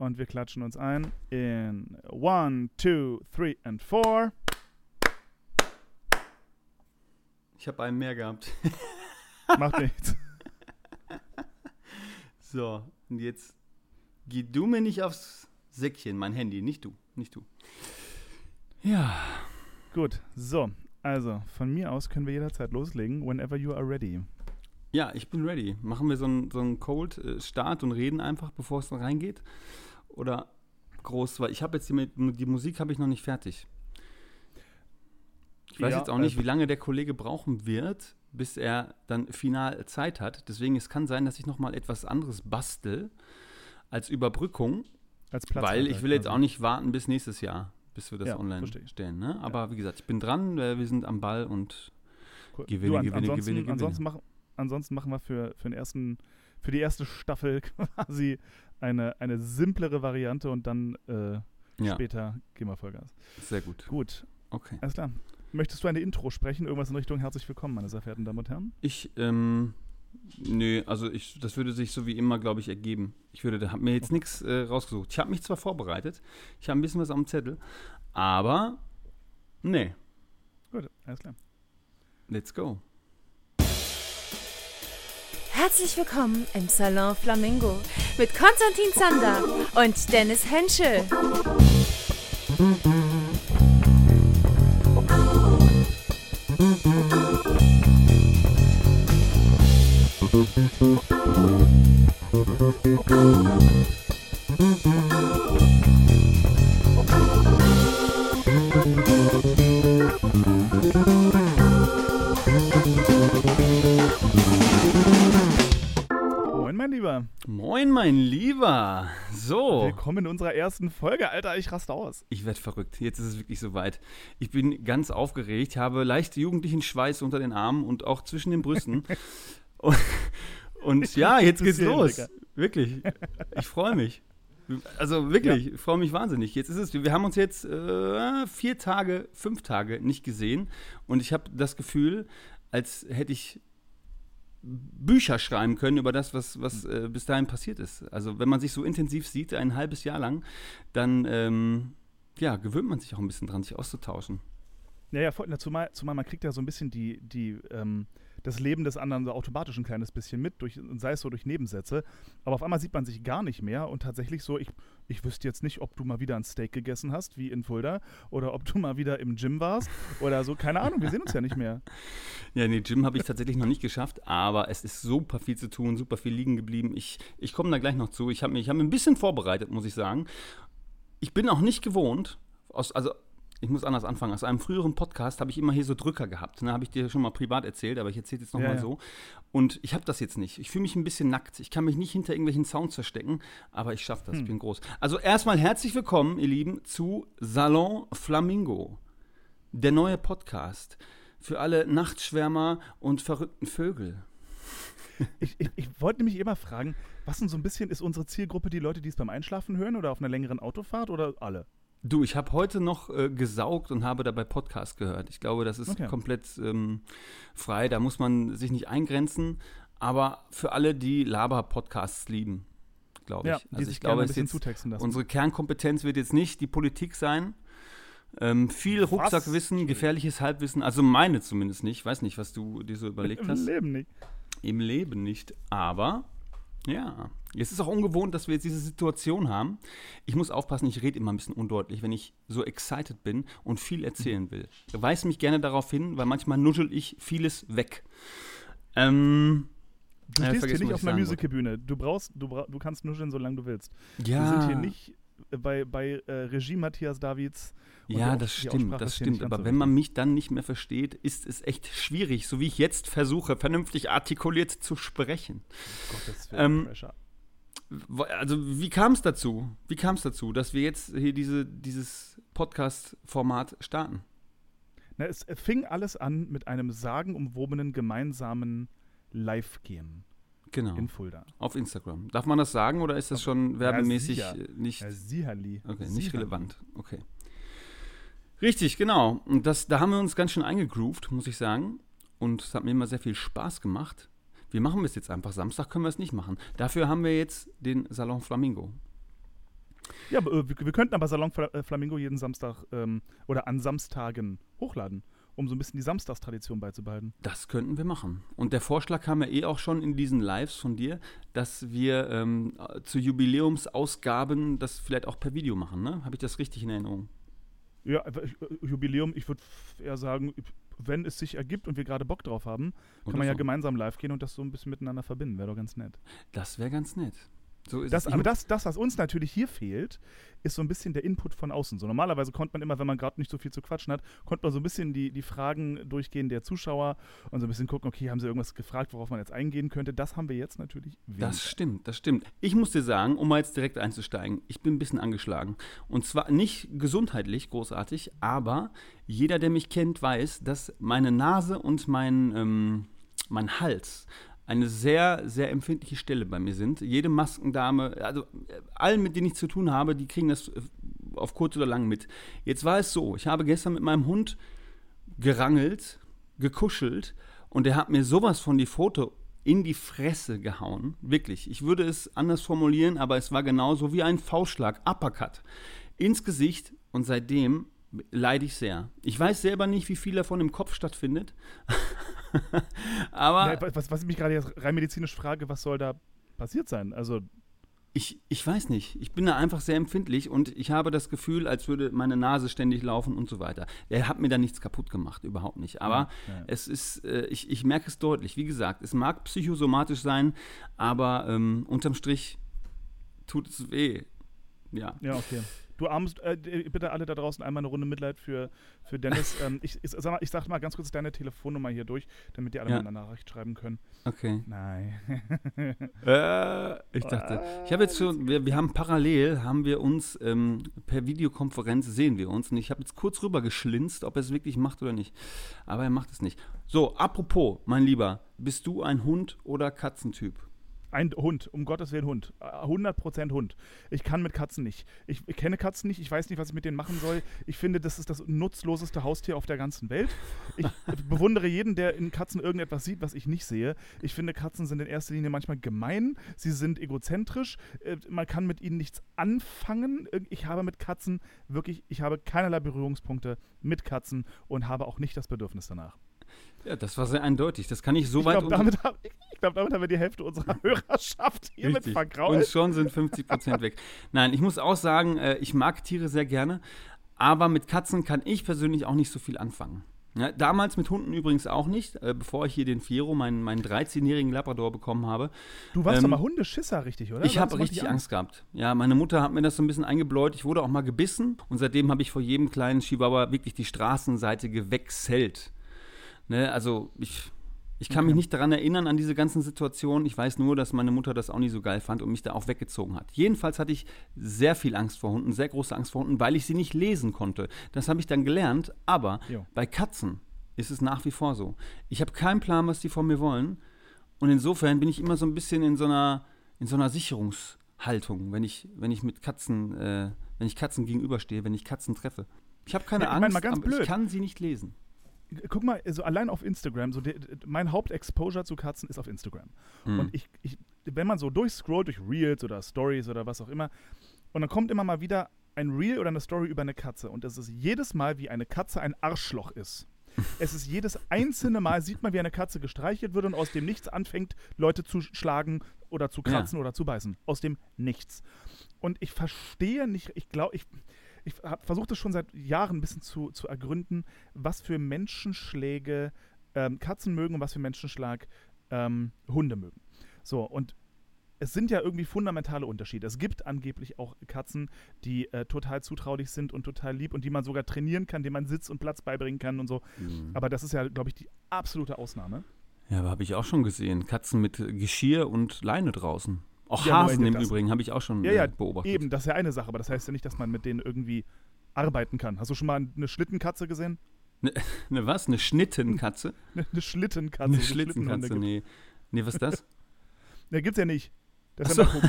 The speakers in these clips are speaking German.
und wir klatschen uns ein in one, two, three and four. Ich habe einen mehr gehabt. Macht nichts. So, und jetzt geh du mir nicht aufs Säckchen, mein Handy, nicht du, nicht du. Ja. Gut, so. Also, von mir aus können wir jederzeit loslegen, whenever you are ready. Ja, ich bin ready. Machen wir so einen so Cold-Start und reden einfach, bevor es dann reingeht? Oder groß, weil ich habe jetzt die, die Musik habe ich noch nicht fertig. Ich weiß ja, jetzt auch nicht, äh, wie lange der Kollege brauchen wird, bis er dann final Zeit hat. Deswegen es kann sein, dass ich noch mal etwas anderes bastel als Überbrückung, als weil ich will jetzt auch nicht warten bis nächstes Jahr, bis wir das ja, online verstehe. stellen. Ne? Aber ja. wie gesagt, ich bin dran, äh, wir sind am Ball und cool. gewinne, du, an, gewinne, ansonsten, gewinne, gewinne. Ansonsten, mach, ansonsten machen wir für, für, den ersten, für die erste Staffel quasi eine, eine simplere Variante und dann äh, später gehen wir Vollgas. Sehr gut. Gut. Okay. Alles klar. Möchtest du eine Intro sprechen? Irgendwas in Richtung Herzlich willkommen, meine sehr verehrten Damen und Herren? Ich, ähm, nö, also ich, das würde sich so wie immer, glaube ich, ergeben. Ich würde, da habe mir jetzt okay. nichts äh, rausgesucht. Ich habe mich zwar vorbereitet, ich habe ein bisschen was am Zettel, aber nee. Gut, alles klar. Let's go. Herzlich willkommen im Salon Flamingo mit Konstantin Zander und Dennis Henschel. Moin, Lieber. Moin, mein Lieber. So. Willkommen in unserer ersten Folge, Alter. Ich raste aus. Ich werde verrückt. Jetzt ist es wirklich soweit. Ich bin ganz aufgeregt, habe leicht jugendlichen Schweiß unter den Armen und auch zwischen den Brüsten. und, und ja, jetzt geht's los. Digga. Wirklich. Ich freue mich. Also wirklich, ja. ich freue mich wahnsinnig. Jetzt ist es, wir haben uns jetzt äh, vier Tage, fünf Tage nicht gesehen und ich habe das Gefühl, als hätte ich Bücher schreiben können über das, was, was äh, bis dahin passiert ist. Also wenn man sich so intensiv sieht, ein halbes Jahr lang, dann ähm, ja, gewöhnt man sich auch ein bisschen dran, sich auszutauschen. Ja, ja, zumal, zumal man kriegt ja so ein bisschen die, die ähm, das Leben des anderen so automatisch ein kleines bisschen mit, durch, sei es so durch Nebensätze. Aber auf einmal sieht man sich gar nicht mehr und tatsächlich so, ich, ich wüsste jetzt nicht, ob du mal wieder ein Steak gegessen hast, wie in Fulda, oder ob du mal wieder im Gym warst oder so. Keine Ahnung, wir sehen uns ja nicht mehr. Ja, nee, Gym habe ich tatsächlich noch nicht geschafft, aber es ist super viel zu tun, super viel liegen geblieben. Ich, ich komme da gleich noch zu. Ich habe mich, hab mich ein bisschen vorbereitet, muss ich sagen. Ich bin auch nicht gewohnt, aus, also ich muss anders anfangen. Aus einem früheren Podcast habe ich immer hier so Drücker gehabt. Ne, habe ich dir schon mal privat erzählt, aber ich erzähle jetzt nochmal ja, ja. so. Und ich habe das jetzt nicht. Ich fühle mich ein bisschen nackt. Ich kann mich nicht hinter irgendwelchen Sounds verstecken, aber ich schaffe das. Hm. Ich bin groß. Also erstmal herzlich willkommen, ihr Lieben, zu Salon Flamingo. Der neue Podcast für alle Nachtschwärmer und verrückten Vögel. Ich, ich, ich wollte nämlich immer fragen, was denn so ein bisschen ist unsere Zielgruppe die Leute, die es beim Einschlafen hören oder auf einer längeren Autofahrt oder alle? Du, ich habe heute noch äh, gesaugt und habe dabei Podcast gehört. Ich glaube, das ist okay. komplett ähm, frei. Da muss man sich nicht eingrenzen. Aber für alle, die Laber-Podcasts lieben, glaube ich. Ja, also ich glaube, es jetzt, unsere Kernkompetenz wird jetzt nicht die Politik sein. Ähm, viel Rucksackwissen, gefährliches Halbwissen, also meine zumindest nicht. Ich weiß nicht, was du dir so überlegt Im hast. Im Leben nicht. Im Leben nicht. Aber ja, es ist auch ungewohnt, dass wir jetzt diese Situation haben. Ich muss aufpassen, ich rede immer ein bisschen undeutlich, wenn ich so excited bin und viel erzählen will. Weis mich gerne darauf hin, weil manchmal nuschel ich vieles weg. Ähm, du stehst hier nicht auf einer Musicalbühne. Du brauchst, du, bra du kannst nuscheln, solange du willst. Ja. Wir sind hier nicht bei, bei äh, Regie Matthias Davids. Ja, das stimmt, das stimmt. Aber wenn man mich dann nicht mehr versteht, ist es echt schwierig, so wie ich jetzt versuche, vernünftig artikuliert zu sprechen. Gottes ähm, also wie kam es dazu? Wie kam es dazu, dass wir jetzt hier diese, dieses Podcast-Format starten? Na, es fing alles an mit einem sagenumwobenen gemeinsamen Live-Gehen. Genau. In Fulda. Auf Instagram. Darf man das sagen oder ist das schon werbemäßig ja, nicht? Ja, sicherlich. Okay, nicht sicherlich. relevant. Okay. Richtig, genau. Und das, da haben wir uns ganz schön eingegroovt, muss ich sagen. Und es hat mir immer sehr viel Spaß gemacht. Wir machen es jetzt einfach. Samstag können wir es nicht machen. Dafür haben wir jetzt den Salon Flamingo. Ja, äh, wir, könnten aber Salon äh, Flamingo jeden Samstag ähm, oder an Samstagen hochladen, um so ein bisschen die Samstagstradition beizubehalten. Das könnten wir machen. Und der Vorschlag kam ja eh auch schon in diesen Lives von dir, dass wir ähm, zu Jubiläumsausgaben das vielleicht auch per Video machen, ne? Habe ich das richtig in Erinnerung? Ja, äh, Jubiläum, ich würde eher sagen, wenn es sich ergibt und wir gerade Bock drauf haben, kann Oder man ja so. gemeinsam live gehen und das so ein bisschen miteinander verbinden. Wäre doch ganz nett. Das wäre ganz nett. So Das, aber das, das, was uns natürlich hier fehlt, ist so ein bisschen der Input von außen. So normalerweise konnte man immer, wenn man gerade nicht so viel zu quatschen hat, konnte man so ein bisschen die, die Fragen durchgehen der Zuschauer und so ein bisschen gucken, okay, haben sie irgendwas gefragt, worauf man jetzt eingehen könnte. Das haben wir jetzt natürlich weniger. Das stimmt, das stimmt. Ich muss dir sagen, um mal jetzt direkt einzusteigen, ich bin ein bisschen angeschlagen. Und zwar nicht gesundheitlich großartig, aber jeder, der mich kennt, weiß, dass meine Nase und mein, ähm, mein Hals eine sehr, sehr empfindliche Stelle bei mir sind. Jede Maskendame, also äh, allen, mit denen ich zu tun habe, die kriegen das äh, auf kurz oder lang mit. Jetzt war es so, ich habe gestern mit meinem Hund gerangelt, gekuschelt und er hat mir sowas von die Foto in die Fresse gehauen. Wirklich. Ich würde es anders formulieren, aber es war genauso wie ein Faustschlag, Uppercut, ins Gesicht und seitdem leide ich sehr. Ich weiß selber nicht, wie viel davon im Kopf stattfindet. aber Ja, was, was ich mich gerade jetzt rein medizinisch frage, was soll da passiert sein? Also, Ich, ich weiß nicht. Ich bin da einfach sehr empfindlich und ich habe das Gefühl, als würde meine Nase ständig laufen und so weiter. Er hat mir da nichts kaputt gemacht, überhaupt nicht. Aber Ja, ja. es ist, äh, ich, ich merke es deutlich. Wie gesagt, es mag psychosomatisch sein, aber ähm, unterm Strich tut es weh. Ja. ja, okay. Du armst, äh, bitte alle da draußen einmal eine Runde Mitleid für, für Dennis. ähm, ich, ich, sag mal, ich sag mal ganz kurz deine Telefonnummer hier durch, damit die alle Ja. mal eine Nachricht schreiben können. Okay. Nein. Äh, ich dachte, ich habe jetzt schon, wir, wir haben parallel, haben wir uns ähm, per Videokonferenz sehen wir uns und ich habe jetzt kurz rüber geschlinzt, ob er es wirklich macht oder nicht. Aber er macht es nicht. So, apropos, mein Lieber, bist du ein Hund- oder Katzentyp? Ein Hund, um Gottes Willen Hund. Äh, 100% Hund. Ich kann mit Katzen nicht. Ich, ich kenne Katzen nicht, ich weiß nicht, was ich mit denen machen soll. Ich finde, das ist das nutzloseste Haustier auf der ganzen Welt. Ich bewundere jeden, der in Katzen irgendetwas sieht, was ich nicht sehe. Ich finde, Katzen sind in erster Linie manchmal gemein, sie sind egozentrisch, äh, man kann mit ihnen nichts anfangen. Ich habe mit Katzen wirklich, ich habe keinerlei Berührungspunkte mit Katzen und habe auch nicht das Bedürfnis danach. Ja, das war sehr eindeutig. Das kann ich so Ich weit glaube, damit, hab- ich glaub, damit haben wir die Hälfte unserer Hörerschaft hiermit Richtig. vergrault. Und schon sind 50 Prozent weg. Nein, ich muss auch sagen, äh, ich mag Tiere sehr gerne, aber mit Katzen kann ich persönlich auch nicht so viel anfangen. Ja, damals mit Hunden übrigens auch nicht, äh, bevor ich hier den Fiero, meinen, meinen 13-jährigen Labrador, bekommen habe. Du warst Ähm, doch mal Hundeschisser, richtig, oder? Ich habe richtig an. Angst gehabt. Ja, meine Mutter hat mir das so ein bisschen eingebläut. Ich wurde auch mal gebissen und seitdem habe ich vor jedem kleinen Chihuahua wirklich die Straßenseite gewechselt. Ne, also ich, ich kann mich Okay. nicht daran erinnern an diese ganzen Situationen. Ich weiß nur, dass meine Mutter das auch nicht so geil fand und mich da auch weggezogen hat. Jedenfalls hatte ich sehr viel Angst vor Hunden, sehr große Angst vor Hunden, weil ich sie nicht lesen konnte. Das habe ich dann gelernt, aber Jo. bei Katzen ist es nach wie vor so. Ich habe keinen Plan, was die von mir wollen. Und insofern bin ich immer so ein bisschen in so einer, in so einer Sicherungshaltung, wenn ich, wenn ich mit Katzen, äh, wenn ich Katzen gegenüberstehe, wenn ich Katzen treffe. Ich habe keine Ja, ich Angst, aber ich blöd. kann sie nicht lesen. Guck mal, so allein auf Instagram, so der, mein Hauptexposure zu Katzen ist auf Instagram. Hm. Und ich, ich, wenn man so durchscrollt, durch Reels oder Stories oder was auch immer, und dann kommt immer mal wieder ein Reel oder eine Story über eine Katze. Und es ist jedes Mal, wie eine Katze ein Arschloch ist. Es ist jedes einzelne Mal, sieht man, wie eine Katze gestreichelt wird und aus dem Nichts anfängt, Leute zu schlagen oder zu Ja. kratzen oder zu beißen. Aus dem Nichts. Und ich verstehe nicht, ich glaube, ich, ich versuche das schon seit Jahren ein bisschen zu, zu ergründen, was für Menschenschläge ähm, Katzen mögen und was für Menschenschlag ähm, Hunde mögen. So, und es sind ja irgendwie fundamentale Unterschiede. Es gibt angeblich auch Katzen, die äh, total zutraulich sind und total lieb und die man sogar trainieren kann, denen man Sitz und Platz beibringen kann und so. Mhm. Aber das ist ja, glaube ich, die absolute Ausnahme. Ja, aber habe ich auch schon gesehen. Katzen mit Geschirr und Leine draußen. Auch Hasen im das- Übrigen habe ich auch schon Ja, ja, äh, beobachtet. Eben, das ist ja eine Sache, aber das heißt ja nicht, dass man mit denen irgendwie arbeiten kann. Hast du schon mal eine Schlittenkatze gesehen? Eine was? Eine Schnittenkatze? Eine, eine Schlittenkatze. Eine Schlittenkatze? Nee. Nee, was ist das? Ne, gibt's ja nicht. Das ist ja so.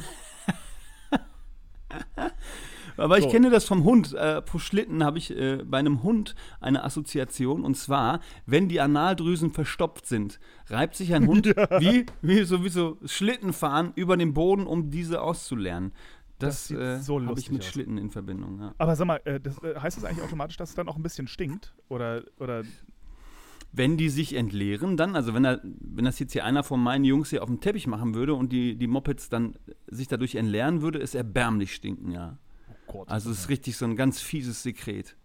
Aber ich So. kenne das vom Hund. Äh, pro Schlitten habe ich äh, bei einem Hund eine Assoziation. Und zwar, wenn die Analdrüsen verstopft sind, reibt sich ein Hund wie, wie sowieso Schlitten fahren über den Boden, um diese auszulernen. Das, sieht äh, so habe ich mit aus. Schlitten in Verbindung. Ja. Aber sag mal, äh, das, äh, heißt das eigentlich automatisch, dass es dann auch ein bisschen stinkt? Oder, oder Wenn die sich entleeren, dann, also wenn, er, wenn das jetzt hier einer von meinen Jungs hier auf dem Teppich machen würde und die, die Mopeds dann sich dadurch entleeren, würde es erbärmlich stinken, ja. Gott. Also es ist richtig so ein ganz fieses Sekret.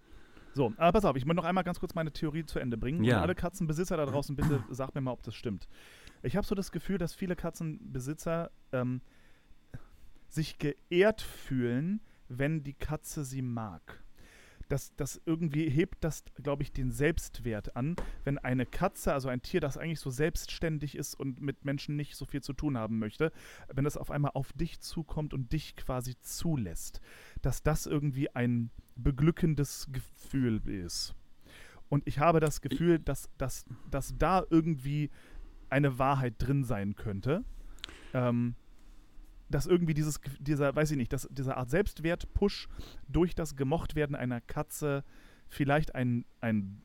So, aber pass auf, ich möchte noch einmal ganz kurz meine Theorie zu Ende bringen. Ja. Und alle Katzenbesitzer da draußen, bitte sagt mir mal, ob das stimmt. Ich habe so das Gefühl, dass viele Katzenbesitzer ähm, sich geehrt fühlen, wenn die Katze sie mag. Das, das irgendwie hebt das, glaube ich, den Selbstwert an, wenn eine Katze, also ein Tier, das eigentlich so selbstständig ist und mit Menschen nicht so viel zu tun haben möchte, wenn das auf einmal auf dich zukommt und dich quasi zulässt, dass das irgendwie ein beglückendes Gefühl ist. Und ich habe das Gefühl, dass, dass, dass da irgendwie eine Wahrheit drin sein könnte. Ähm, dass irgendwie dieses, dieser, weiß ich nicht, dass dieser Art Selbstwert-Push durch das Gemochtwerden einer Katze vielleicht ein, ein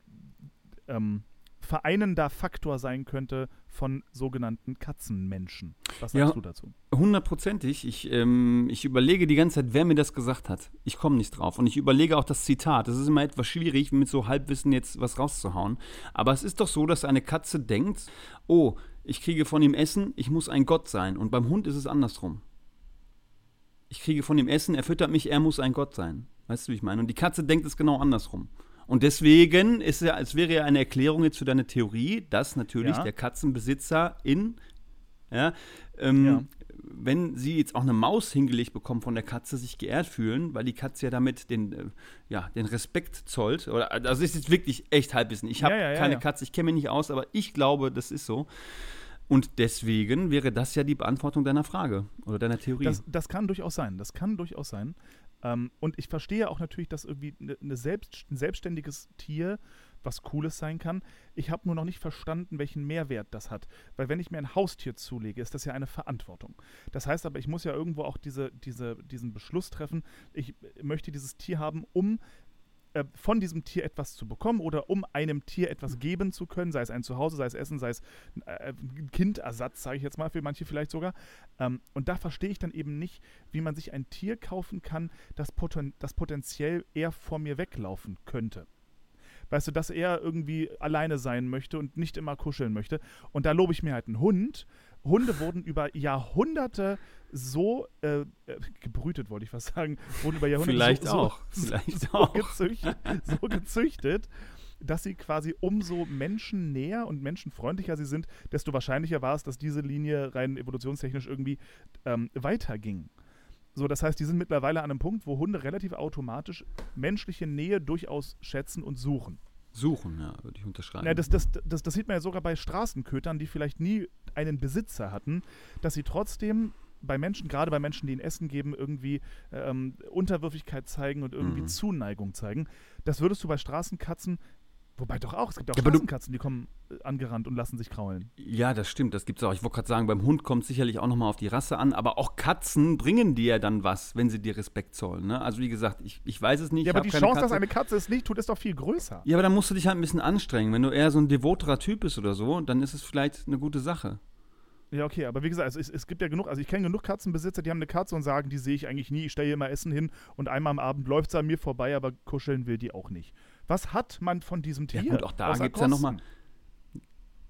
ähm, vereinender Faktor sein könnte von sogenannten Katzenmenschen. Was sagst Ja. du dazu? Hundertprozentig. Ich, ähm, ich überlege die ganze Zeit, wer mir das gesagt hat. Ich komme nicht drauf. Und ich überlege auch das Zitat. Es ist immer etwas schwierig, mit so Halbwissen jetzt was rauszuhauen. Aber es ist doch so, dass eine Katze denkt, oh, ich kriege von ihm Essen, ich muss ein Gott sein. Und beim Hund ist es andersrum. Ich kriege von ihm Essen, er füttert mich, er muss ein Gott sein. Weißt du, wie ich meine? Und die Katze denkt es genau andersrum. Und deswegen ist ja, es wäre ja eine Erklärung jetzt für deine Theorie, dass natürlich Ja. der Katzenbesitzer in, ja, ähm, Ja. wenn sie jetzt auch eine Maus hingelegt bekommen von der Katze, sich geehrt fühlen, weil die Katze ja damit den, äh, ja, den Respekt zollt. Oder, also das ist jetzt wirklich echt Halbwissen. Ich habe keine. Katze, ich kenne mich nicht aus, aber ich glaube, das ist so. Und deswegen wäre das ja die Beantwortung deiner Frage oder deiner Theorie. Das, das kann durchaus sein. Das kann durchaus sein. Ähm, und ich verstehe auch natürlich, dass irgendwie ne, ne selbst, ein selbstständiges Tier was Cooles sein kann. Ich habe nur noch nicht verstanden, welchen Mehrwert das hat. Weil wenn ich mir ein Haustier zulege, ist das ja eine Verantwortung. Das heißt aber, ich muss ja irgendwo auch diese, diese, diesen Beschluss treffen, ich möchte dieses Tier haben, um äh, von diesem Tier etwas zu bekommen oder um einem Tier etwas geben zu können, sei es ein Zuhause, sei es Essen, sei es äh, ein Kindersatz, sage ich jetzt mal, für manche vielleicht sogar. Ähm, und da verstehe ich dann eben nicht, wie man sich ein Tier kaufen kann, das, poten das potenziell eher vor mir weglaufen könnte. Weißt du, dass er irgendwie alleine sein möchte und nicht immer kuscheln möchte. Und da lobe ich mir halt einen Hund. Hunde wurden über Jahrhunderte so äh, äh, gebrütet, wollte ich was sagen. Wurden über Jahrhunderte Vielleicht so, auch. So, Vielleicht so, auch. Gezüchtet, so gezüchtet, dass sie quasi umso menschennäher und menschenfreundlicher sie sind, desto wahrscheinlicher war es, dass diese Linie rein evolutionstechnisch irgendwie ähm, weiterging. So, das heißt, die sind mittlerweile an einem Punkt, wo Hunde relativ automatisch menschliche Nähe durchaus schätzen und suchen. Suchen, ja, würde ich unterschreiben. Ja, das, das, das, das sieht man ja sogar bei Straßenkötern, die vielleicht nie einen Besitzer hatten, dass sie trotzdem bei Menschen, gerade bei Menschen, die ihnen Essen geben, irgendwie ähm, Unterwürfigkeit zeigen und irgendwie Mhm. Zuneigung zeigen. Das würdest du bei Straßenkatzen, wobei doch auch, es gibt auch Ja, Straßenkatzen, die kommen äh, angerannt und lassen sich kraulen. Ja, das stimmt, das gibt's auch. Ich wollte gerade sagen, beim Hund kommt sicherlich auch nochmal auf die Rasse an, aber auch Katzen bringen dir ja dann was, wenn sie dir Respekt zollen. Ne? Also wie gesagt, ich, ich weiß es nicht. Ja, aber die Chance, dass Katze. eine Katze es nicht tut, ist doch viel größer. Ja, aber dann musst du dich halt ein bisschen anstrengen. Wenn du eher so ein devoterer Typ bist oder so, dann ist es vielleicht eine gute Sache. Ja, okay, aber wie gesagt, also es, es gibt ja genug, also ich kenne genug Katzenbesitzer, die haben eine Katze und sagen, die sehe ich eigentlich nie, ich stelle ihr immer Essen hin und einmal am Abend läuft sie an mir vorbei, aber kuscheln will die auch nicht. Was hat man von diesem Tier? Ja gut, auch da gibt es ja nochmal.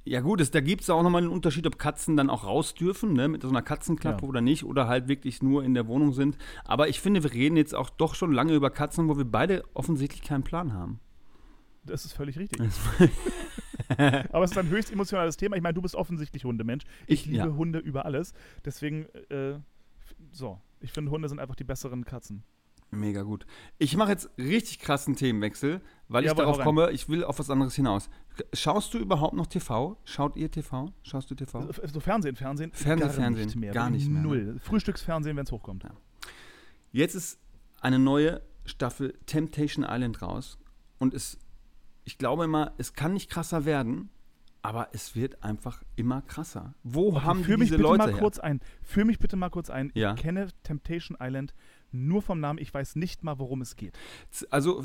Ja gut, es, da gibt es auch nochmal einen Unterschied, ob Katzen dann auch raus dürfen, ne, mit so einer Katzenklappe Ja. oder nicht, oder halt wirklich nur in der Wohnung sind. Aber ich finde, wir reden jetzt auch doch schon lange über Katzen, wo wir beide offensichtlich keinen Plan haben. Das ist völlig richtig. aber es ist ein höchst emotionales Thema. Ich meine, du bist offensichtlich Hundemensch. Ich, Ich- liebe ja. Hunde über alles. Deswegen, äh, so, ich finde, Hunde sind einfach die besseren Katzen. Mega gut. Ich mache jetzt richtig krassen Themenwechsel, weil ich Jawohl, hau darauf rein. komme, ich will auf was anderes hinaus. Schaust du überhaupt noch TV? Schaut ihr TV? Schaust du TV? So, so Fernsehen, Fernsehen. Fernseh, gar Fernsehen, nicht mehr. gar nicht mehr, ne? Null. Frühstücksfernsehen, wenn es hochkommt. Jetzt ist eine neue Staffel Temptation Island raus und es, ich glaube immer, es kann nicht krasser werden, aber es wird einfach immer krasser. Wo Okay, haben die führ mich diese bitte Leute mal her? kurz ein. Führ mich bitte mal kurz ein. Ja. Ich kenne Temptation Island nur vom Namen. Ich weiß nicht mal, worum es geht. Also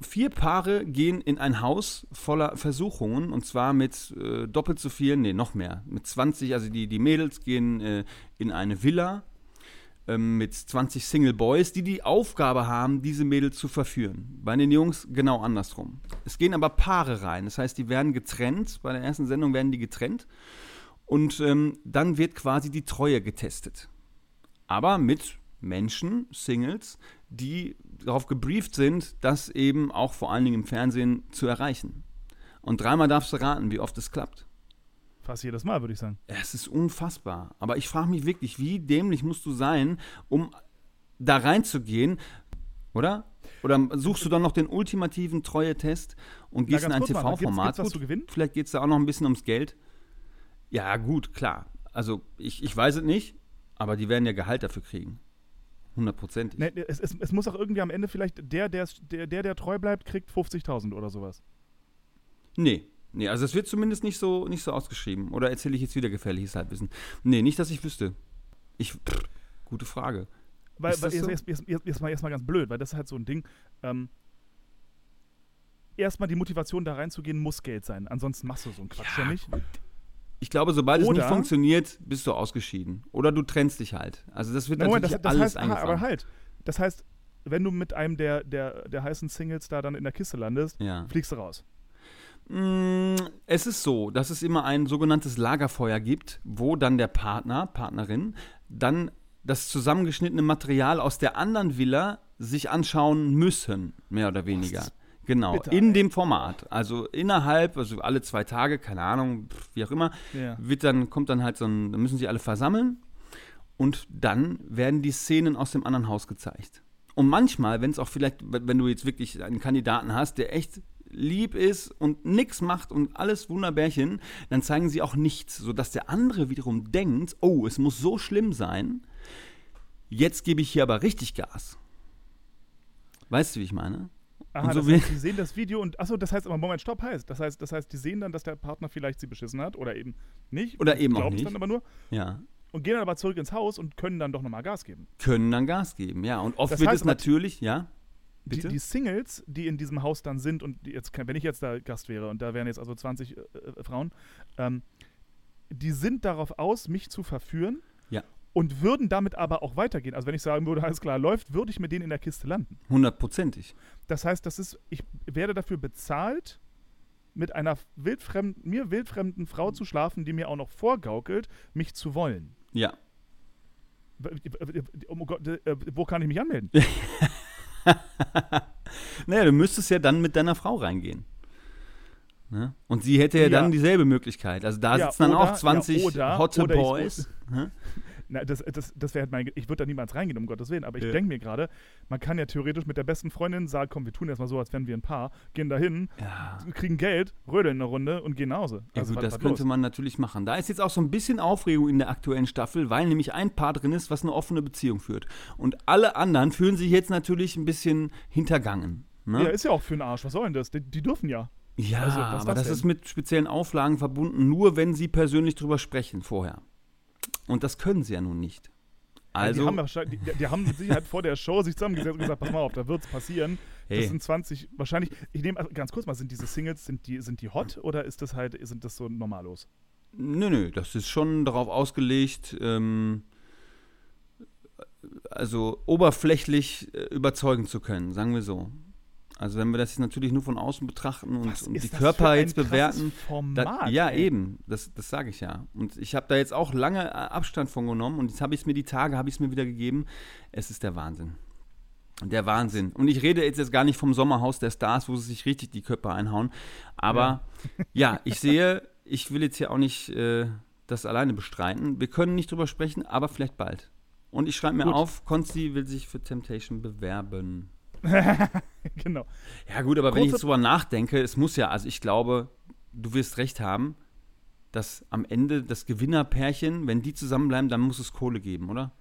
vier Paare gehen in ein Haus voller Versuchungen und zwar mit äh, doppelt so vielen, nee, noch mehr, mit 20, also die, die Mädels gehen äh, in eine Villa ähm, mit 20 Single Boys, die die Aufgabe haben, diese Mädels zu verführen. Bei den Jungs genau andersrum. Es gehen aber Paare rein. Das heißt, die werden getrennt. Bei der ersten Sendung werden die getrennt. Und ähm, dann wird quasi die Treue getestet. Aber mit Menschen, Singles, die darauf gebrieft sind, das eben auch vor allen Dingen im Fernsehen zu erreichen. Und dreimal darfst du raten, wie oft es klappt. Fast jedes Mal, würde ich sagen. Es ist unfassbar. Aber ich frage mich wirklich, wie dämlich musst du sein, um da reinzugehen, oder? Oder suchst du dann noch den ultimativen Treue-Test und gehst in ein TV-Format? Vielleicht geht es da auch noch ein bisschen ums Geld. Ja, gut, klar. Also ich, ich weiß es nicht, aber die werden ja Gehalt dafür kriegen. Hundertprozentig. Nee, es, es, es, muss auch irgendwie am Ende vielleicht der, der, der, der treu bleibt, kriegt 50.000 oder sowas. Nee, Nee, also es wird zumindest nicht so, nicht so ausgeschrieben. Oder erzähle ich jetzt wieder gefährliches Halbwissen? Nee, nicht, dass ich wüsste. Ich, pff, gute Frage. Weil, weil so? jetzt, jetzt, jetzt, mal, jetzt mal ganz blöd, weil das ist halt so ein Ding. Ähm, erstmal die Motivation da reinzugehen, muss Geld sein. Ansonsten machst du so einen Quatsch ja, ja nicht. Ich glaube, sobald Oder, es nicht funktioniert, bist du ausgeschieden. Oder du trennst dich halt. Also das wird natürlich das, das alles heißt, eingefangen. Aber halt, das heißt, wenn du mit einem der, der, der heißen Singles da dann in der Kiste landest, ja. fliegst du raus. Mm, es ist so, dass es immer ein sogenanntes Lagerfeuer gibt, wo dann der Partner, Partnerin, dann das zusammengeschnittene Material aus der anderen Villa sich anschauen müssen, mehr oder weniger. Genau, bitter, in dem Format. Also innerhalb, also alle zwei Tage, keine Ahnung, wie auch immer, ja. wird dann, kommt dann halt so ein, dann müssen sie alle versammeln und dann werden die Szenen aus dem anderen Haus gezeigt. Und manchmal, wenn es auch vielleicht, wenn du jetzt wirklich einen Kandidaten hast, der echt lieb ist und nichts macht und alles Wunderbärchen, dann zeigen sie auch nichts, sodass der andere wiederum denkt, oh, es muss so schlimm sein, jetzt gebe ich hier aber richtig Gas. Weißt du, wie ich meine? Aha, so das heißt, die sehen das Video und achso, das heißt aber Moment, Stopp heißt. Das heißt, das heißt, die sehen dann, dass der Partner vielleicht sie beschissen hat oder eben nicht. Oder eben auch nicht. dann aber nur. Ja. Und gehen dann aber zurück ins Haus und können dann doch nochmal Gas geben. Können dann Gas geben, ja. Und oft das wird es natürlich, ja. Die, die, Singles, die in diesem Haus dann sind, und jetzt, wenn ich jetzt da Gast wäre, und da wären jetzt also 20 äh, äh, Frauen, ähm, die sind darauf aus, mich zu verführen. Und würden damit aber auch weitergehen. Also wenn ich sagen würde, alles klar läuft, würde ich mit denen in der Kiste landen. Hundertprozentig. Das heißt, das ist, ich werde dafür bezahlt, mit einer wildfremden, mir wildfremden Frau zu schlafen, die mir auch noch vorgaukelt, mich zu wollen. Ja. Oh Gott, äh, wo kann ich mich anmelden? naja, du müsstest ja dann mit deiner Frau reingehen. Ne? Und sie hätte ja, ja, dann dieselbe Möglichkeit. Also da ja, sitzen dann oder, auch 20 ja, oder, Hotte oder Boys. Na, das, das, das wäre halt mein, ich würde da niemals reingehen, um Gottes Willen, aber ich ja. denke mir gerade, man kann ja theoretisch mit der besten Freundin sagen, komm, wir tun erstmal so, als wären wir ein Paar, gehen da hin, ja. kriegen Geld, rödeln eine Runde und gehen nach Hause. Also, ja, gut, das könnte los. man natürlich machen. Da ist jetzt auch so ein bisschen Aufregung in der aktuellen Staffel, weil nämlich ein Paar drin ist, was eine offene Beziehung führt. Und alle anderen fühlen sich jetzt natürlich ein bisschen hintergangen. Ne? Ja, ist ja auch für den Arsch. Was soll denn das? Die, die dürfen ja. Ja, also, aber das, das ist mit speziellen Auflagen verbunden, nur wenn sie persönlich drüber sprechen vorher. Und das können sie ja nun nicht. Also, die, haben die, die, haben mit Sicherheit vor der Show sich zusammengesetzt und gesagt, pass mal auf, da wird es passieren. Hey. Das sind 20, wahrscheinlich, ich nehme also ganz kurz mal, sind diese Singles, sind die, sind die hot oder ist das halt, sind das so normallos? Nö, nö, das ist schon darauf ausgelegt, ähm, also oberflächlich äh, überzeugen zu können, sagen wir so. Also wenn wir das jetzt natürlich nur von außen betrachten und, und die Körper jetzt bewerten, Format, da, ja ey. eben, das, das sage ich ja. Und ich habe da jetzt auch lange äh, Abstand von genommen und jetzt habe ich es mir die Tage, habe ich es mir wieder gegeben. Es ist der Wahnsinn. Der Wahnsinn. Und ich rede jetzt, jetzt gar nicht vom Sommerhaus der Stars, wo sie sich richtig die Köpfe einhauen. Aber ja, ja ich sehe, ich will jetzt hier auch nicht äh, das alleine bestreiten. Wir können nicht drüber sprechen, aber vielleicht bald. Und ich schreibe mir Gut. auf, Konsti will sich für Temptation bewerben. genau. Ja, gut, aber Kurze wenn ich jetzt drüber nachdenke, es muss ja, also ich glaube, du wirst recht haben, dass am Ende das Gewinnerpärchen, wenn die zusammenbleiben, dann muss es Kohle geben, oder?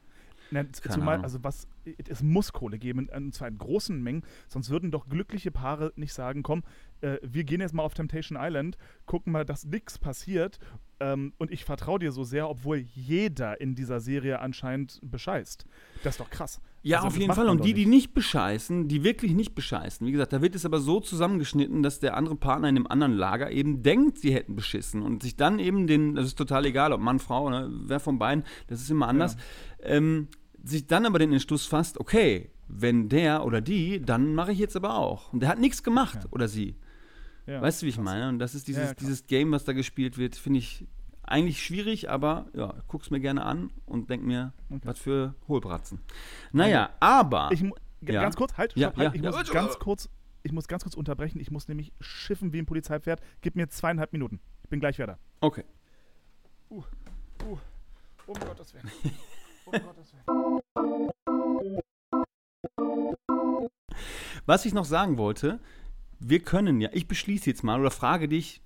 Na, zumal, also was, es muss Kohle geben, und zwar in großen Mengen, sonst würden doch glückliche Paare nicht sagen, komm, äh, wir gehen jetzt mal auf Temptation Island, gucken mal, dass nichts passiert ähm, und ich vertraue dir so sehr, obwohl jeder in dieser Serie anscheinend bescheißt. Das ist doch krass. Ja, also, auf jeden Fall. Und die, die nicht bescheißen, die wirklich nicht bescheißen. Wie gesagt, da wird es aber so zusammengeschnitten, dass der andere Partner in dem anderen Lager eben denkt, sie hätten beschissen und sich dann eben den, das ist total egal, ob Mann, Frau, ne, wer von beiden, das ist immer anders, ja. ähm, sich dann aber den Entschluss fasst, okay, wenn der oder die, dann mache ich jetzt aber auch. Und der hat nichts gemacht Ja. oder sie. Ja, weißt du, wie ich krass. meine? Und das ist dieses, Ja, dieses Game, was da gespielt wird, finde ich eigentlich schwierig, aber ja, guck's mir gerne an und denk mir, Okay. was für Hohlbratzen. Naja, aber. Ich. Ganz kurz, halt, stopp, halt. ich muss ganz kurz, ich muss ganz kurz unterbrechen. Ich muss nämlich schiffen wie ein Polizeipferd. Gib mir zweieinhalb Minuten. Ich bin gleich wieder da. okay. Um Gottes Willen. Um Gottes Willen. Was ich noch sagen wollte, wir können ja, ich beschließe jetzt mal oder frage dich,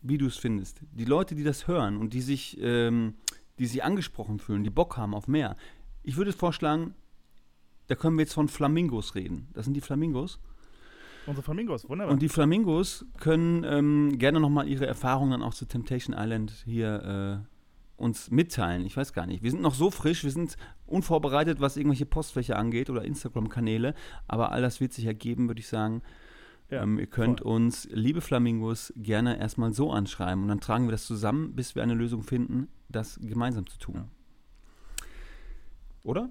wie du es findest. Die Leute, die das hören und die sich, ähm, die sich angesprochen fühlen, die Bock haben auf mehr. Ich würde vorschlagen, da können wir jetzt von Flamingos reden. Das sind die Flamingos. Unsere Flamingos, wunderbar. Und die Flamingos können ähm, gerne nochmal ihre Erfahrungen dann auch zu Temptation Island hier äh, uns mitteilen. Ich weiß gar nicht. Wir sind noch so frisch, wir sind unvorbereitet, was irgendwelche Postfächer angeht oder Instagram-Kanäle. Aber all das wird sich ergeben, würde ich sagen. Ja, ähm, ihr könnt voll. uns, liebe Flamingos, gerne erstmal so anschreiben und dann tragen wir das zusammen, bis wir eine Lösung finden, das gemeinsam zu tun. Ja. Oder?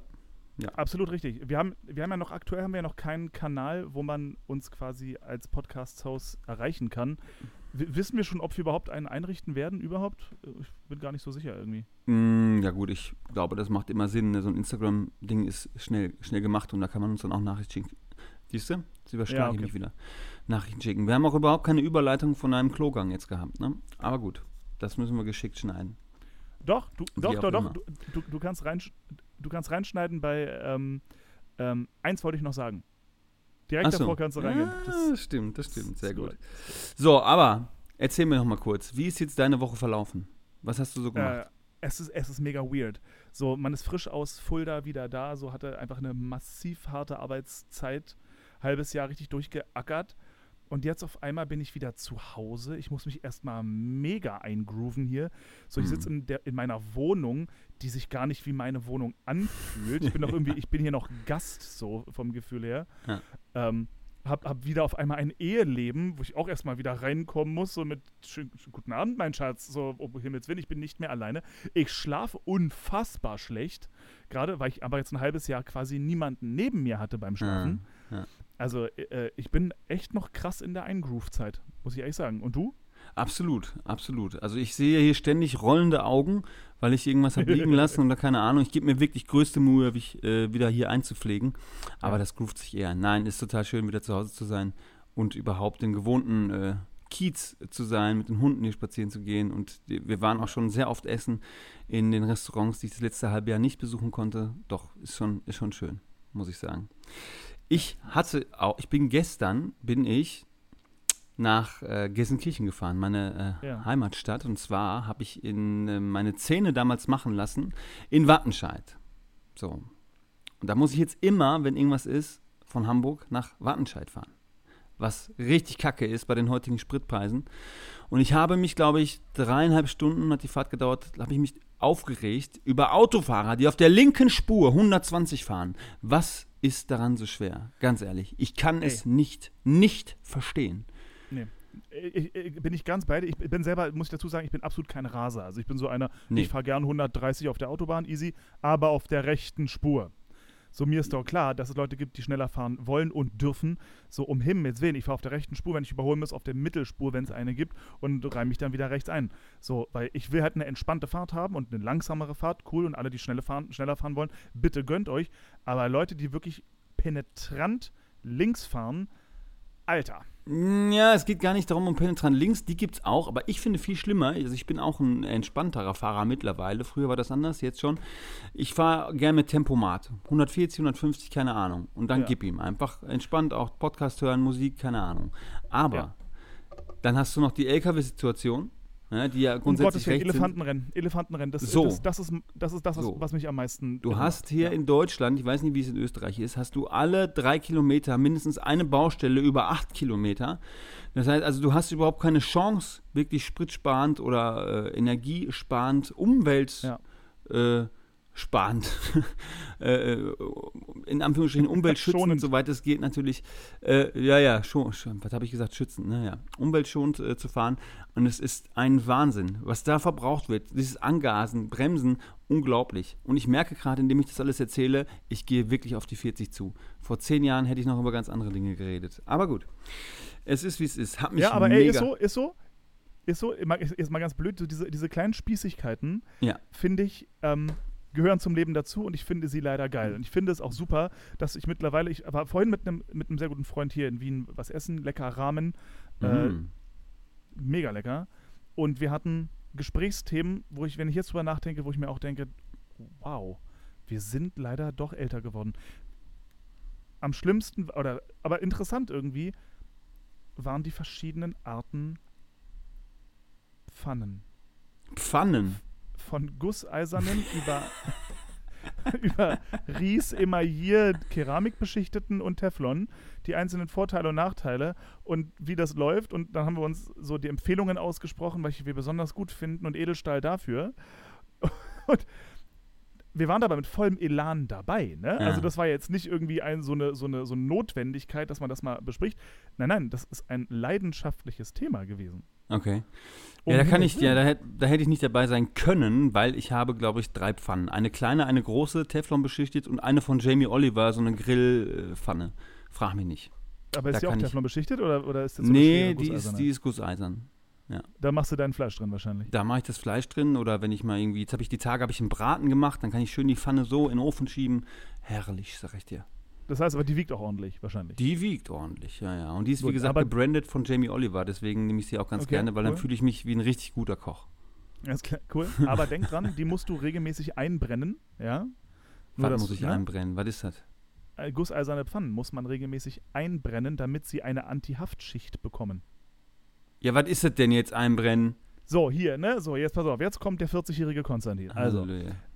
Absolut richtig. Wir haben, wir haben ja noch, aktuell haben wir ja noch keinen Kanal, wo man uns quasi als Podcast-Host erreichen kann. W wissen wir schon, ob wir überhaupt einen einrichten werden? Überhaupt? Ich bin gar nicht so sicher irgendwie. Mm, ja gut, ich glaube, das macht immer Sinn. ne? So ein Instagram-Ding ist schnell, schnell gemacht und da kann man uns dann auch Nachrichten schicken. Siehst du? Jetzt überschlage Ja, ich okay. mich wieder. Nachrichten schicken. Wir haben auch überhaupt keine Überleitung von einem Klogang jetzt gehabt. Ne? Aber gut, das müssen wir geschickt schneiden. Doch, du, Wie doch, doch, doch. Du, du, du, kannst reinsch du kannst reinschneiden bei, ähm, ähm, eins wollte ich noch sagen. Direkt so. davor kannst du reingehen. Ja, Das- das stimmt, das stimmt. Sehr gut. gut. So, aber erzähl mir noch mal kurz, wie ist jetzt deine Woche verlaufen? Was hast du so gemacht? Äh, es, ist, es ist mega weird. So, man ist frisch aus Fulda wieder da, so hatte einfach eine massiv harte Arbeitszeit, halbes Jahr richtig durchgeackert. Und jetzt auf einmal bin ich wieder zu Hause. Ich muss mich erstmal mega eingrooven hier. So, ich sitze in, der- in meiner Wohnung, die sich gar nicht wie meine Wohnung anfühlt. Ich bin doch irgendwie, ich bin hier noch Gast, so vom Gefühl her. Ja. Ähm, hab, hab wieder auf einmal ein Eheleben, wo ich auch erstmal wieder reinkommen muss, so mit schön, schön, guten Abend, mein Schatz, so um Himmels Willen, ich bin nicht mehr alleine. Ich schlafe unfassbar schlecht, gerade weil ich aber jetzt ein halbes Jahr quasi niemanden neben mir hatte beim Schlafen. Ja, ja. Also äh, ich bin echt noch krass in der Eingroove-Zeit, muss ich ehrlich sagen. Und du? Absolut, absolut. Also ich sehe hier ständig rollende Augen, weil ich irgendwas habe liegen lassen oder keine Ahnung. Ich gebe mir wirklich größte Mühe, mich äh, wieder hier einzupflegen. Aber Ja. das groovt sich eher. Nein, ist total schön, wieder zu Hause zu sein und überhaupt den gewohnten äh, Kiez zu sein, mit den Hunden hier spazieren zu gehen. Und wir waren auch schon sehr oft essen in den Restaurants, die ich das letzte halbe Jahr nicht besuchen konnte. Doch, ist schon, ist schon schön, muss ich sagen. Ich hatte auch, ich bin gestern, bin ich nach äh, Gelsenkirchen gefahren, meine äh, Ja. Heimatstadt. Und zwar habe ich in, äh, meine Zähne damals machen lassen in Wattenscheid. So. Und da muss ich jetzt immer, wenn irgendwas ist, von Hamburg nach Wattenscheid fahren. Was richtig kacke ist bei den heutigen Spritpreisen. Und ich habe mich, glaube ich, dreieinhalb Stunden hat die Fahrt gedauert, habe ich mich aufgeregt über Autofahrer, die auf der linken Spur 120 fahren. Was ist daran so schwer? Ganz ehrlich, ich kann Ey. es nicht, nicht verstehen. Ich, ich, bin ich ganz bei dir. Ich bin selber, muss ich dazu sagen, ich bin absolut kein Raser. Also ich bin so einer, Nee. ich fahre gern 130 auf der Autobahn, easy, aber auf der rechten Spur. So, mir ist doch klar, dass es Leute gibt, die schneller fahren wollen und dürfen. So, um Himmels Willen, ich fahre auf der rechten Spur, wenn ich überholen muss, auf der Mittelspur, wenn es eine gibt, und reime mich dann wieder rechts ein. So, weil ich will halt eine entspannte Fahrt haben und eine langsamere Fahrt, cool, und alle, die schnelle fahren, schneller fahren wollen, bitte gönnt euch. Aber Leute, die wirklich penetrant links fahren, Alter. Ja, es geht gar nicht darum, um penetrant links, die gibt es auch, aber ich finde viel schlimmer, also ich bin auch ein entspannterer Fahrer mittlerweile, früher war das anders, jetzt schon. Ich fahre gerne mit Tempomat, 140, 150, keine Ahnung, und dann Ja. gib ihm, einfach entspannt auch Podcast hören, Musik, keine Ahnung. Aber Ja. dann hast du noch die LKW-Situation, ne, die ja Um grundsätzlich Gottes Willen, recht sind. Elefantenrennen. Elefantenrennen, das, So. das, das, ist, das ist das, was, So. was mich am meisten. Du hast hier ja. in Deutschland, ich weiß nicht, wie es in Österreich ist, hast du alle drei Kilometer mindestens eine Baustelle über acht Kilometer. Das heißt also, du hast überhaupt keine Chance, wirklich spritsparend oder äh, energiesparend, umweltsparend Ja. äh, sparend, äh, äh, in Anführungsstrichen umweltschützend, soweit es geht, natürlich, äh, ja, ja, schon, schon was habe ich gesagt, schützen, naja, umweltschonend äh, zu fahren. Und es ist ein Wahnsinn, was da verbraucht wird. Dieses Angasen, Bremsen, unglaublich. Und ich merke gerade, indem ich das alles erzähle, ich gehe wirklich auf die 40 zu. Vor zehn Jahren hätte ich noch über ganz andere Dinge geredet. Aber gut, es ist, wie es ist. Hat mich Ja, aber mega, ey, ist so, ist so, ist so, ist mal ganz blöd, so diese, diese kleinen Spießigkeiten, Ja. finde ich, ähm, gehören zum Leben dazu und ich finde sie leider geil. Und ich finde es auch super, dass ich mittlerweile, ich war vorhin mit einem mit einem sehr guten Freund hier in Wien was essen, lecker Ramen, äh, Mhm. mega lecker. Und wir hatten Gesprächsthemen, wo ich, wenn ich jetzt drüber nachdenke, wo ich mir auch denke, wow, wir sind leider doch älter geworden. Am schlimmsten, oder aber interessant irgendwie, waren die verschiedenen Arten Pfannen. Pfannen. Von gusseisernen über, über Ries, Emaillier, Keramikbeschichteten und Teflon, die einzelnen Vorteile und Nachteile und wie das läuft. Und dann haben wir uns so die Empfehlungen ausgesprochen, welche wir besonders gut finden und Edelstahl dafür. Und wir waren dabei mit vollem Elan dabei. Ne? Ja. Also das war jetzt nicht irgendwie ein, so, eine, so, eine, so eine Notwendigkeit, dass man das mal bespricht. Nein, nein, das ist ein leidenschaftliches Thema gewesen. Okay. Um Ja, da kann ich, ja, da, hätt- da hätte ich nicht dabei sein können, weil ich habe, glaube ich, drei Pfannen. Eine kleine, eine große, Teflon beschichtet und eine von Jamie Oliver, so eine Grillpfanne. Frag mich nicht. Aber ist da die auch ich- Teflon beschichtet oder, oder ist das so nee, die ist, die ist gusseisern. Da machst du dein Fleisch drin wahrscheinlich. Da mache ich das Fleisch drin oder wenn ich mal irgendwie, jetzt habe ich die Tage, habe ich einen Braten gemacht, dann kann ich schön die Pfanne so in den Ofen schieben. Herrlich, sag ich dir. Das heißt aber, die wiegt auch ordentlich wahrscheinlich. Die wiegt ordentlich, ja, ja. Und die ist, wie Gut, gesagt, aber- gebrandet von Jamie Oliver, deswegen nehme ich sie auch ganz Okay, gerne, weil dann cool. fühle ich mich wie ein richtig guter Koch. Alles klar, cool. Aber denk dran, die musst du regelmäßig einbrennen. Ja? Nur Was muss ich ne? einbrennen? Was ist das? Äh, Gusseiserne Pfannen muss man regelmäßig einbrennen, damit sie eine Antihaftschicht bekommen. Ja, was ist das denn jetzt einbrennen? So, hier, ne? So, jetzt pass auf. Jetzt kommt der 40-jährige Konstantin. Also,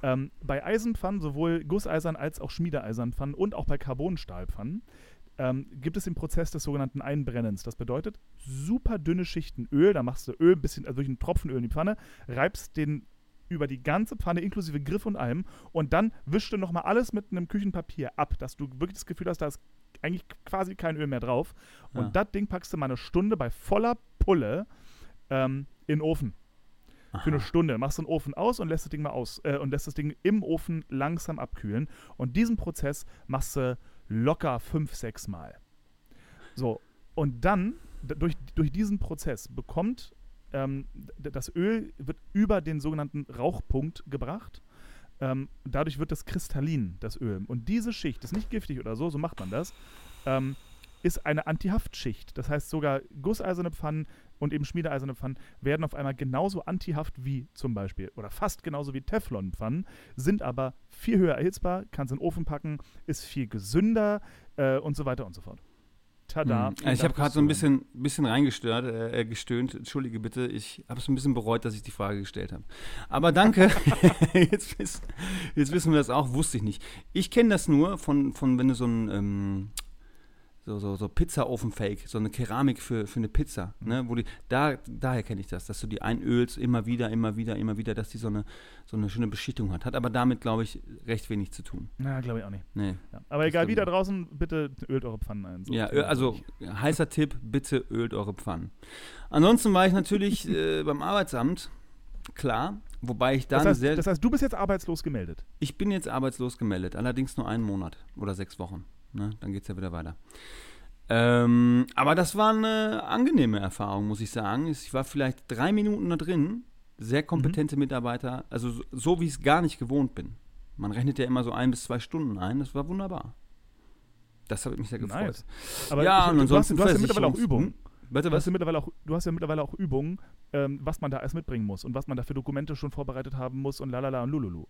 ähm, bei Eisenpfannen, sowohl Gusseisern als auch Schmiedeeisernpfannen und auch bei Carbonstahlpfannen, ähm, gibt es den Prozess des sogenannten Einbrennens. Das bedeutet, super dünne Schichten Öl, da machst du Öl, ein bisschen, also durch einen Tropfen Öl in die Pfanne, reibst den über die ganze Pfanne inklusive Griff und allem und dann wischst du nochmal alles mit einem Küchenpapier ab, dass du wirklich das Gefühl hast, da ist eigentlich quasi kein Öl mehr drauf. Und Ja. das Ding packst du mal eine Stunde bei voller Pulle ähm, in den Ofen. Für eine Aha. Stunde. Machst den Ofen aus und lässt das Ding mal aus äh, und lässt das Ding im Ofen langsam abkühlen. Und diesen Prozess machst du locker fünf, sechs Mal. So, und dann, durch, durch diesen Prozess bekommt ähm, das Öl wird über den sogenannten Rauchpunkt gebracht. Ähm, dadurch wird das kristallin, das Öl. Und diese Schicht ist nicht giftig oder so, so macht man das, ähm, ist eine Antihaftschicht. Das heißt, sogar gusseiserne Pfannen und eben schmiedeeiserne Pfannen werden auf einmal genauso antihaft wie zum Beispiel oder fast genauso wie Teflonpfannen, sind aber viel höher erhitzbar, kannst in den Ofen packen, ist viel gesünder äh, und so weiter und so fort. Tada. Hm. Vielen Ich habe gerade so ein bisschen, bisschen reingestört, äh, äh, gestöhnt. Entschuldige bitte, ich habe es ein bisschen bereut, dass ich die Frage gestellt habe. Aber danke. jetzt, jetzt wissen wir das auch, wusste ich nicht. Ich kenne das nur von, von, wenn du so ein ähm, so, so, so Pizzaofen-Fake, so eine Keramik für, für eine Pizza, Mhm. ne, wo die, da, daher kenne ich das, dass du die einölst, immer wieder, immer wieder, immer wieder, dass die so eine, so eine schöne Beschichtung hat. Hat aber damit, glaube ich, recht wenig zu tun. Na, glaube ich auch nicht. Nee. Ja. Aber Das egal, wie da draußen, bitte ölt eure Pfannen ein. So Ja, also heißer Tipp, bitte ölt eure Pfannen. Ansonsten war ich natürlich äh, beim Arbeitsamt, klar, wobei ich dann Das heißt, sehr. das heißt, du bist jetzt arbeitslos gemeldet. ich bin jetzt arbeitslos gemeldet, allerdings nur einen Monat oder sechs Wochen. Ne? Dann geht es ja wieder weiter. Ähm, aber das war eine angenehme Erfahrung, muss ich sagen. Ich war vielleicht drei Minuten da drin, sehr Mhm. kompetente Mitarbeiter, also so, so wie ich es gar nicht gewohnt bin. Man rechnet ja immer so ein bis zwei Stunden ein, das war wunderbar. Das hat mich sehr gefreut. Nice. Aber ja, ich, und du, hast, ansonsten du hast ja mittlerweile auch Versicherungs- Übung. Warte, Du hast, was? ja mittlerweile auch, du hast ja mittlerweile auch Übungen, ähm, was man da erst mitbringen muss und was man da für Dokumente schon vorbereitet haben muss und lalala und lululu.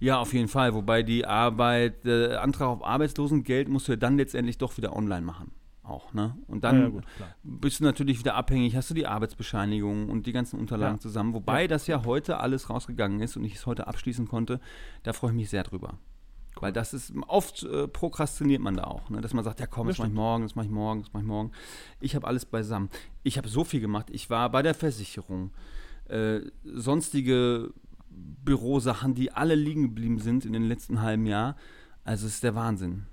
Ja, auf jeden Fall. Wobei die Arbeit, äh, Antrag auf Arbeitslosengeld musst du ja dann letztendlich doch wieder online machen. Auch, ne? Und dann Ja, ja, gut, bist du natürlich wieder abhängig, hast du die Arbeitsbescheinigung und die ganzen Unterlagen Ja. zusammen. Wobei das ja heute alles rausgegangen ist und ich es heute abschließen konnte, da freue ich mich sehr drüber. Weil das ist, oft äh, prokrastiniert man da auch, ne? dass man sagt, ja komm, Das das, mach ich morgen, das mach ich morgen, das mach ich morgen. Ich habe alles beisammen. Ich habe so viel gemacht. Ich war bei der Versicherung, äh, sonstige Bürosachen, die alle liegen geblieben sind in den letzten halben Jahr. Also es ist der Wahnsinn.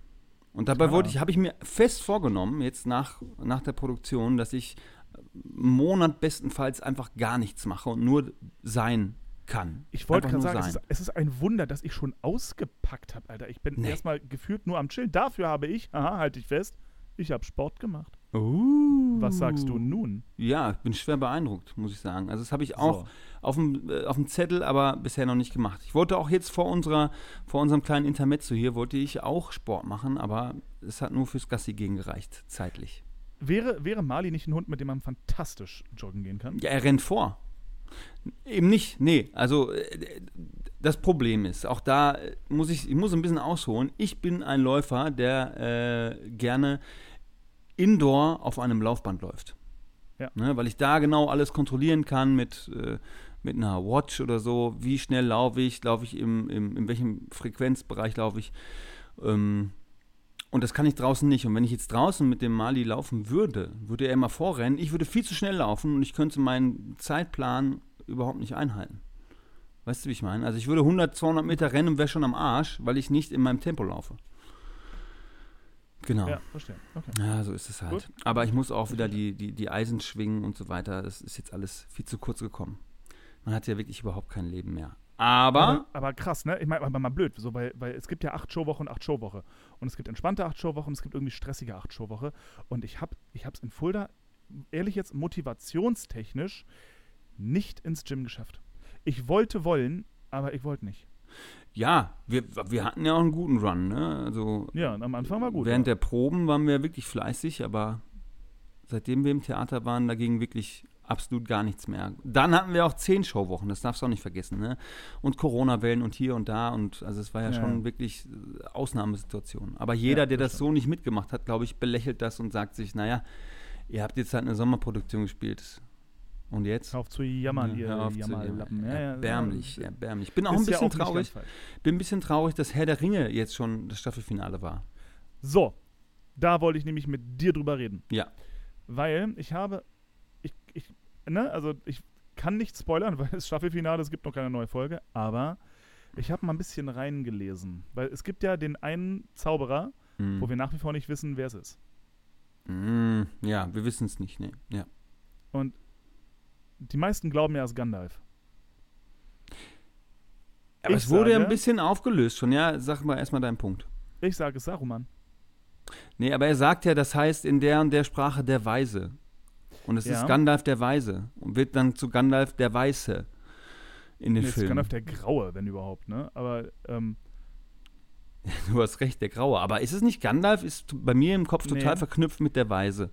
Und dabei wollte ich, habe ich mir fest vorgenommen, jetzt nach, nach der Produktion, dass ich einen Monat bestenfalls einfach gar nichts mache und nur sein kann. Ich wollte gerade sagen, es ist, es ist ein Wunder, dass ich schon ausgepackt habe, Alter. Ich bin Nee. erstmal gefühlt nur am Chillen. Dafür habe ich, aha, halte ich fest, ich habe Sport gemacht. Uh. Was sagst du nun? Ja, ich bin schwer beeindruckt, muss ich sagen. Also das habe ich auch So. auf dem, äh, auf dem Zettel, aber bisher noch nicht gemacht. Ich wollte auch jetzt vor, unserer, vor unserem kleinen Intermezzo hier, wollte ich auch Sport machen, aber es hat nur fürs Gassi gehen gereicht, zeitlich. Wäre, wäre Mali nicht ein Hund, mit dem man fantastisch joggen gehen kann? Ja, er rennt vor. Eben nicht, nee. Also äh, das Problem ist, auch da äh, muss ich, ich muss ein bisschen ausholen. Ich bin ein Läufer, der äh, gerne indoor auf einem Laufband läuft. Ja. Ne, weil ich da genau alles kontrollieren kann mit, äh, mit einer Watch oder so. Wie schnell laufe ich? Laufe ich im, im, in welchem Frequenzbereich laufe ich? Ähm, und das kann ich draußen nicht. Und wenn ich jetzt draußen mit dem Mali laufen würde, würde er immer vorrennen. Ich würde viel zu schnell laufen und ich könnte meinen Zeitplan überhaupt nicht einhalten. Weißt du, wie ich meine? Also ich würde 100, 200 Meter rennen und wäre schon am Arsch, weil ich nicht in meinem Tempo laufe. Genau. Ja, verstehe. Okay. Ja, so ist es halt. Gut. Aber ich muss auch wieder die, die, die Eisen schwingen und so weiter. Das ist jetzt alles viel zu kurz gekommen. Man hat ja wirklich überhaupt kein Leben mehr. Aber, Aber, aber krass, ne? Ich meine, mal blöd, so, weil, weil es gibt ja acht Showwochen und acht Showwoche. Und es gibt entspannte acht Showwochen und es gibt irgendwie stressige acht Showwoche. Und ich habe ich hab's in Fulda, ehrlich jetzt, motivationstechnisch nicht ins Gym geschafft. Ich wollte wollen, aber ich wollte nicht. ja, wir, wir hatten ja auch einen guten Run. Ne? Also Ja, am Anfang war gut. während ja. der Proben waren wir wirklich fleißig, aber seitdem wir im Theater waren, da ging wirklich absolut gar nichts mehr. Dann hatten wir auch zehn Showwochen, das darfst du auch nicht vergessen. Ne? Und Corona-Wellen und hier und da. Und also es war ja, Ja, schon ja. wirklich äh, Ausnahmesituation. Aber jeder, Ja, der das das so nicht mitgemacht hat, glaube ich, belächelt das und sagt sich, naja, ihr habt jetzt halt eine Sommerproduktion gespielt. Und jetzt? Hör auf zu jammern, ihr Hör auf Jammerlappen. Ja, ja, erbärmlich, ja. erbärmlich. Ich bin auch ein ja bisschen ganz traurig. Bin ein bisschen traurig, dass Herr der Ringe jetzt schon das Staffelfinale war. So, da wollte ich nämlich mit dir drüber reden. Ja. Weil ich habe, ich, ich, ne, also ich kann nicht spoilern, weil es Staffelfinale, es gibt noch keine neue Folge, aber ich habe mal ein bisschen reingelesen. Weil es gibt ja den einen Zauberer, Mhm. wo wir nach wie vor nicht wissen, wer es ist. Mm, ja, wir wissen es nicht, ne. Ja. Und die meisten glauben ja, es ist Gandalf. Aber Ich es wurde ja ein bisschen aufgelöst schon, ja. Sag mal erstmal deinen Punkt. Ich sage es Saruman. Nee, aber er sagt ja, das heißt in der und der Sprache der Weise. Und es Ja. ist Gandalf der Weise. Und wird dann zu Gandalf der Weiße in den Nee, es ist Filmen. Gandalf der Graue, wenn überhaupt, ne? Aber, ähm, Du hast recht, der Graue. Aber ist es nicht Gandalf? Ist bei mir im Kopf total Nee. verknüpft mit der Weise.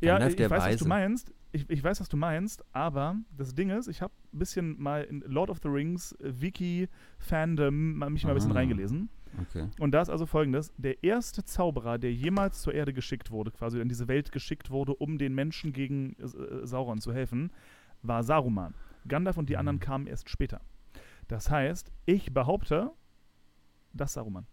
ja, Gandalf ich der weiß, was Weise. du meinst. Ich, ich weiß, was du meinst, aber das Ding ist, ich habe ein bisschen mal in Lord of the Rings äh, Wiki-Fandom mal- mich mal ein bisschen Ah. reingelesen. Okay. Und da ist also folgendes: Der erste Zauberer, der jemals zur Erde geschickt wurde, quasi in diese Welt geschickt wurde, um den Menschen gegen äh, Sauron zu helfen, war Saruman. Gandalf und die anderen Mhm. kamen erst später. Das heißt, ich behaupte, das ist Saruman.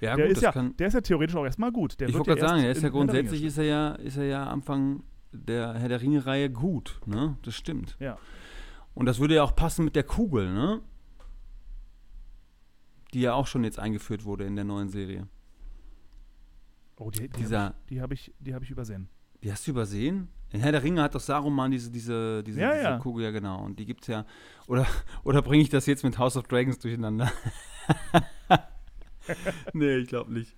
Ja, der, gut, ist das ja, kann. der ist ja theoretisch auch erstmal gut. Der Ich wollte gerade ja sagen, er ist ja grundsätzlich ist er ja, ist er ja Anfang der Herr der Ringe-Reihe gut, ne? Das stimmt. Ja. Und das würde ja auch passen mit der Kugel, ne? Die ja auch schon jetzt eingeführt wurde in der neuen Serie. Oh, die, die habe ich, die hab ich, die hab ich übersehen. Die hast du übersehen? In Herr der Ringe hat doch Saruman diese, diese, diese, Ja, diese ja. Kugel, ja genau. Und die gibt's ja. Oder, oder bringe ich das jetzt mit House of Dragons durcheinander? nee, ich glaube nicht.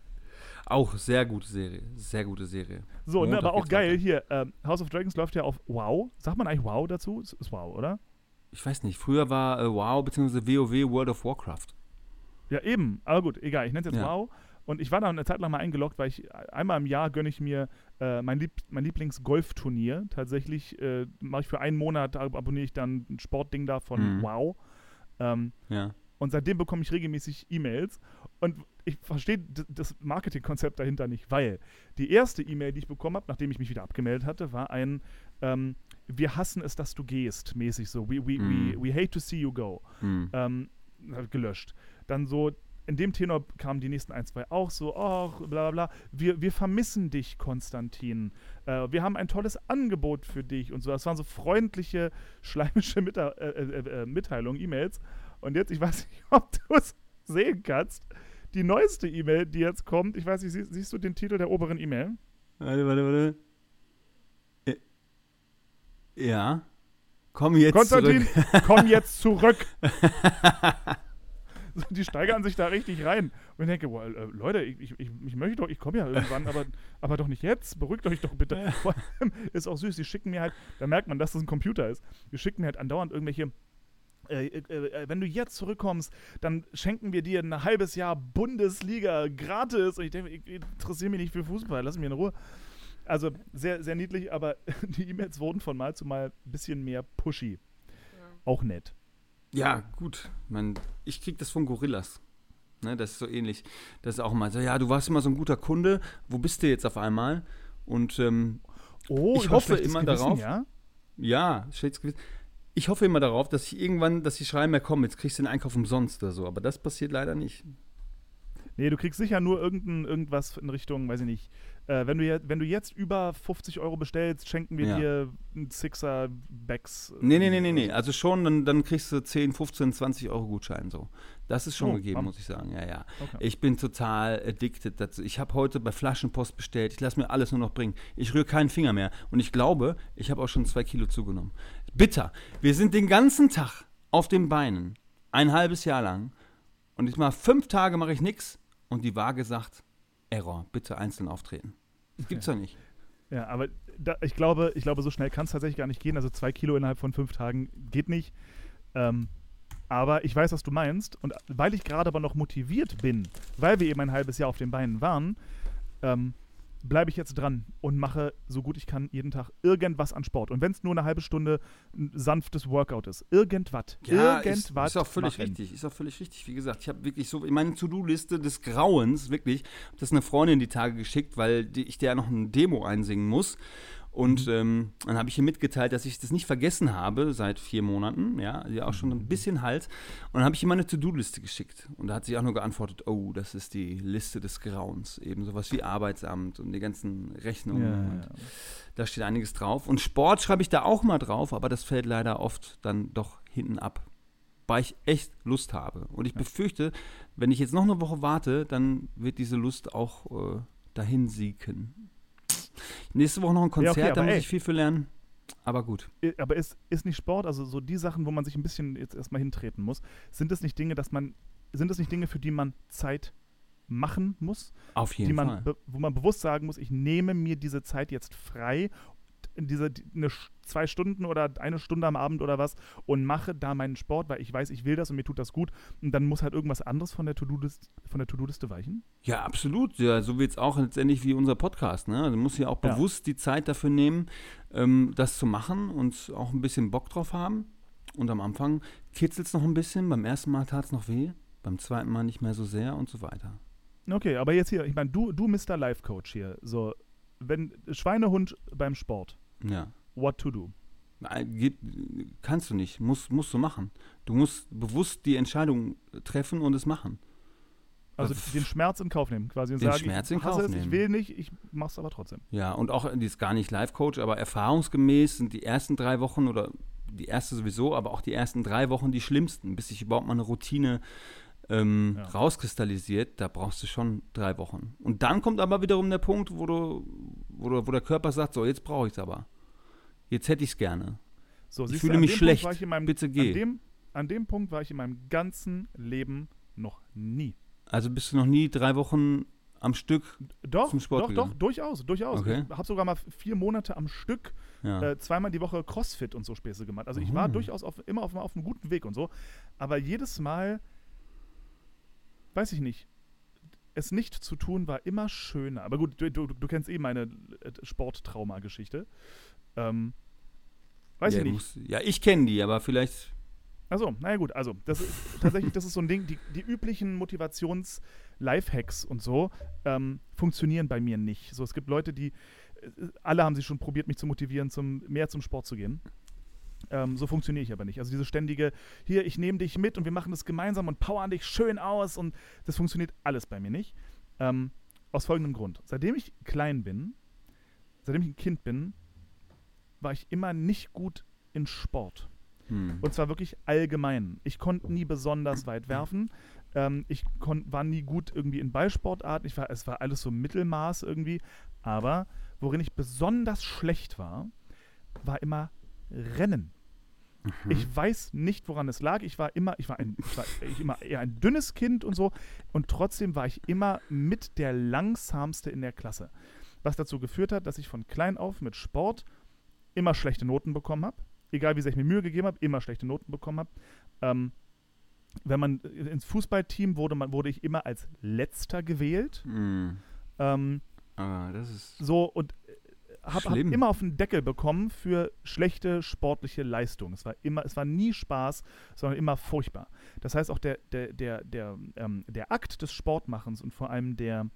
Auch sehr gute Serie. Sehr gute Serie. So, ne, aber auch geil weiter. hier. Ähm, House of Dragons läuft ja auf Wow. Sagt man eigentlich Wow dazu? Ist, ist Wow, oder? Ich weiß nicht, früher war äh, WoW bzw. WoW World of Warcraft. Ja, eben. Aber gut, egal. Ich nenne es jetzt Ja. Wow. Und ich war da eine Zeit lang mal eingeloggt, weil ich einmal im Jahr gönne ich mir äh, mein, Lieb mein Lieblings-Golfturnier. Tatsächlich äh, mache ich für einen Monat, ab abonniere ich dann ein Sportding da von Mhm. Wow. Ähm, Ja. und seitdem bekomme ich regelmäßig E-Mails. Und ich verstehe das Marketingkonzept dahinter nicht, weil die erste E-Mail, die ich bekommen habe, nachdem ich mich wieder abgemeldet hatte, war ein ähm, Wir hassen es, dass du gehst, mäßig so. We, we, Mhm. we, we hate to see you go. Hm. Ähm, gelöscht. Dann so, in dem Tenor kamen die nächsten ein, zwei auch so, ach, bla bla bla. Wir, wir vermissen dich, Konstantin. Äh, wir haben ein tolles Angebot für dich und so. Das waren so freundliche, schleimische Mitte äh, äh, äh, Mitteilungen, E-Mails. Und jetzt, ich weiß nicht, ob du es sehen kannst, die neueste E-Mail, die jetzt kommt, ich weiß nicht, sie, siehst du den Titel der oberen E-Mail? Warte, warte, warte. Äh, Ja. Komm jetzt Konstantin, zurück. komm jetzt zurück. So, die steigern sich da richtig rein. Und ich denke, boah, äh, Leute, ich, ich, ich, ich möchte doch, ich komme ja irgendwann, aber, aber doch nicht jetzt. Beruhigt euch doch bitte. Vor allem ist auch süß, die schicken mir halt, da merkt man, dass das ein Computer ist. Die schicken mir halt andauernd irgendwelche. Äh, äh, äh, wenn du jetzt zurückkommst, dann schenken wir dir ein halbes Jahr Bundesliga gratis. Und ich denke, ich, ich interessiere mich nicht für Fußball, lass mich in Ruhe. Also sehr, sehr niedlich, aber die E-Mails wurden von Mal zu Mal ein bisschen mehr pushy. Auch nett. Ja, gut. Man, ich krieg das von Gorillas. Ne, das ist so ähnlich. Das ist auch mal so, ja, du warst immer so ein guter Kunde. Wo bist du jetzt auf einmal? Und ähm, Oh, Ich hoffe immer Gewissen, darauf. Ja? ja, schlechtes Gewissen. Ich hoffe immer darauf, dass ich irgendwann, dass die schreiben, ja komm, jetzt kriegst du den Einkauf umsonst oder so. Aber das passiert leider nicht. Nee, du kriegst sicher nur irgendein, irgendwas in Richtung, weiß ich nicht. Äh, wenn, du je, wenn du jetzt über 50 Euro bestellst, schenken wir Ja. dir einen Sixer Bags. Nee, nee, nee, nee, nee. Also schon, dann, dann kriegst du 10, 15, 20 Euro Gutschein so. Das ist schon Oh, gegeben, muss ich sagen. Ja, ja. Okay. Ich bin total addicted dazu. Ich habe heute bei Flaschenpost bestellt. Ich lasse mir alles nur noch bringen. Ich rühre keinen Finger mehr. Und ich glaube, ich habe auch schon zwei Kilo zugenommen. Bitter. Wir sind den ganzen Tag auf den Beinen. Ein halbes Jahr lang. Und ich mal fünf Tage mache ich nichts. Und die Waage sagt, Error, bitte einzeln auftreten. Das gibt's doch nicht. Ja, aber da, ich, glaube, ich glaube, so schnell kann es tatsächlich gar nicht gehen. Also zwei Kilo innerhalb von fünf Tagen geht nicht. Ähm, aber ich weiß, was du meinst. Und weil ich gerade aber noch motiviert bin, weil wir eben ein halbes Jahr auf den Beinen waren, ähm, bleibe ich jetzt dran und mache so gut ich kann jeden Tag irgendwas an Sport. Und wenn es nur eine halbe Stunde ein sanftes Workout ist, irgendwas. ist, irgendwas. ist auch völlig machen. richtig. Ist auch völlig richtig. Wie gesagt, ich habe wirklich so meine To-Do-Liste des Grauens, wirklich, das eine Freundin die Tage geschickt, weil die, ich der noch eine Demo einsingen muss. Und Mhm. ähm, dann habe ich ihr mitgeteilt, dass ich das nicht vergessen habe seit vier Monaten, ja, die auch schon Mhm. ein bisschen halt. Und dann habe ich ihr meine To-Do-Liste geschickt. Und da hat sie auch nur geantwortet, oh, das ist die Liste des Grauens. Eben sowas wie Arbeitsamt und die ganzen Rechnungen. Ja, und ja. da steht einiges drauf. Und Sport schreibe ich da auch mal drauf, aber das fällt leider oft dann doch hinten ab. Weil ich echt Lust habe. Und ich befürchte, wenn ich jetzt noch eine Woche warte, dann wird diese Lust auch äh, dahin sieken. Nächste Woche noch ein Konzert, okay, da muss ey. ich viel für lernen. Aber gut. Aber ist, ist nicht Sport, also so die Sachen, wo man sich ein bisschen jetzt erstmal hintreten muss, sind das nicht Dinge, dass man, sind das nicht Dinge, für die man Zeit machen muss? Auf jeden man, Fall. be- wo man bewusst sagen muss, ich nehme mir diese Zeit jetzt frei, diese die- eine, zwei Stunden oder eine Stunde am Abend oder was und mache da meinen Sport, weil ich weiß, ich will das und mir tut das gut. Und dann muss halt irgendwas anderes von der To-Do-Liste von der To-Do-Liste weichen. Ja, absolut. Ja, so wird es auch letztendlich wie unser Podcast. Ne? Also muss ja auch Ja. bewusst die Zeit dafür nehmen, ähm, das zu machen und auch ein bisschen Bock drauf haben. Und am Anfang kitzelt es noch ein bisschen. Beim ersten Mal tat es noch weh, beim zweiten Mal nicht mehr so sehr und so weiter. Okay, aber jetzt hier, ich meine, du, du Mr. Life Coach hier, so, wenn Schweinehund beim Sport, Ja. what to do? Kannst du nicht, musst, musst du machen. Du musst bewusst die Entscheidung treffen und es machen. Also Was- den Schmerz in Kauf nehmen, quasi und Den sagen, Schmerz ich in Kauf es, ich nehmen. will nicht, ich mach's aber trotzdem. Ja, und auch, die ist gar nicht Life-Coach, aber erfahrungsgemäß sind die ersten drei Wochen oder die erste sowieso, aber auch die ersten drei Wochen die schlimmsten, bis sich überhaupt mal eine Routine ähm, Ja. rauskristallisiert. Da brauchst du schon drei Wochen. Und dann kommt aber wiederum der Punkt, wo, du, wo, du, wo der Körper sagt: So, jetzt brauche ich es aber. Jetzt hätte ich es gerne. So, Ich fühle du, an mich schlecht. War meinem, Bitte An geh. dem, an dem Punkt war ich in meinem ganzen Leben noch nie. Also bist du noch nie drei Wochen am Stück. Doch, Zum Sport doch, gegangen? doch, durchaus, durchaus. Okay. Ich habe sogar mal vier Monate am Stück Ja. äh, zweimal die Woche Crossfit und so Späße gemacht. Also ich war Oh. durchaus auf, immer auf, auf einem guten Weg und so. Aber jedes Mal, weiß ich nicht, es nicht zu tun war immer schöner. Aber gut, du, du, du kennst eh meine äh, Sporttrauma-Geschichte. Ähm, weiß ja, ich nicht. muss- ja, ich kenne die, aber vielleicht. Also, naja gut, also das ist tatsächlich, das ist so ein Ding, die, die üblichen Motivations-Lifehacks und so ähm, funktionieren bei mir nicht. So, es gibt Leute, die, äh, alle haben sich schon probiert, mich zu motivieren, zum, mehr zum Sport zu gehen. Ähm, so funktioniere ich aber nicht. Also diese ständige, hier, ich nehme dich mit und wir machen das gemeinsam und powern dich schön aus und das funktioniert alles bei mir nicht. Ähm, aus folgendem Grund. Seitdem ich klein bin, seitdem ich ein Kind bin, war ich immer nicht gut in Sport. Hm. Und zwar wirklich allgemein. Ich konnte nie besonders weit werfen. Ähm, ich war nie gut irgendwie in Ballsportarten. Ich war, es war alles so Mittelmaß irgendwie. Aber worin ich besonders schlecht war, war immer Rennen. Ich weiß nicht, woran es lag. Ich war immer, ich war, ein, ich war ich immer eher ein dünnes Kind und so. Und trotzdem war ich immer mit der langsamste in der Klasse. Was dazu geführt hat, dass ich von klein auf mit Sport immer schlechte Noten bekommen habe. Egal wie sehr ich mir Mühe gegeben habe, immer schlechte Noten bekommen habe. Ähm, wenn man ins Fußballteam wurde, man, wurde ich immer als Letzter gewählt. Hm. Ähm, Aber das ist. so und habe hab immer auf den Deckel bekommen für schlechte sportliche Leistung. Es war immer, es war nie Spaß, sondern immer furchtbar. Das heißt auch der der der der ähm, der Akt des Sportmachens und vor allem der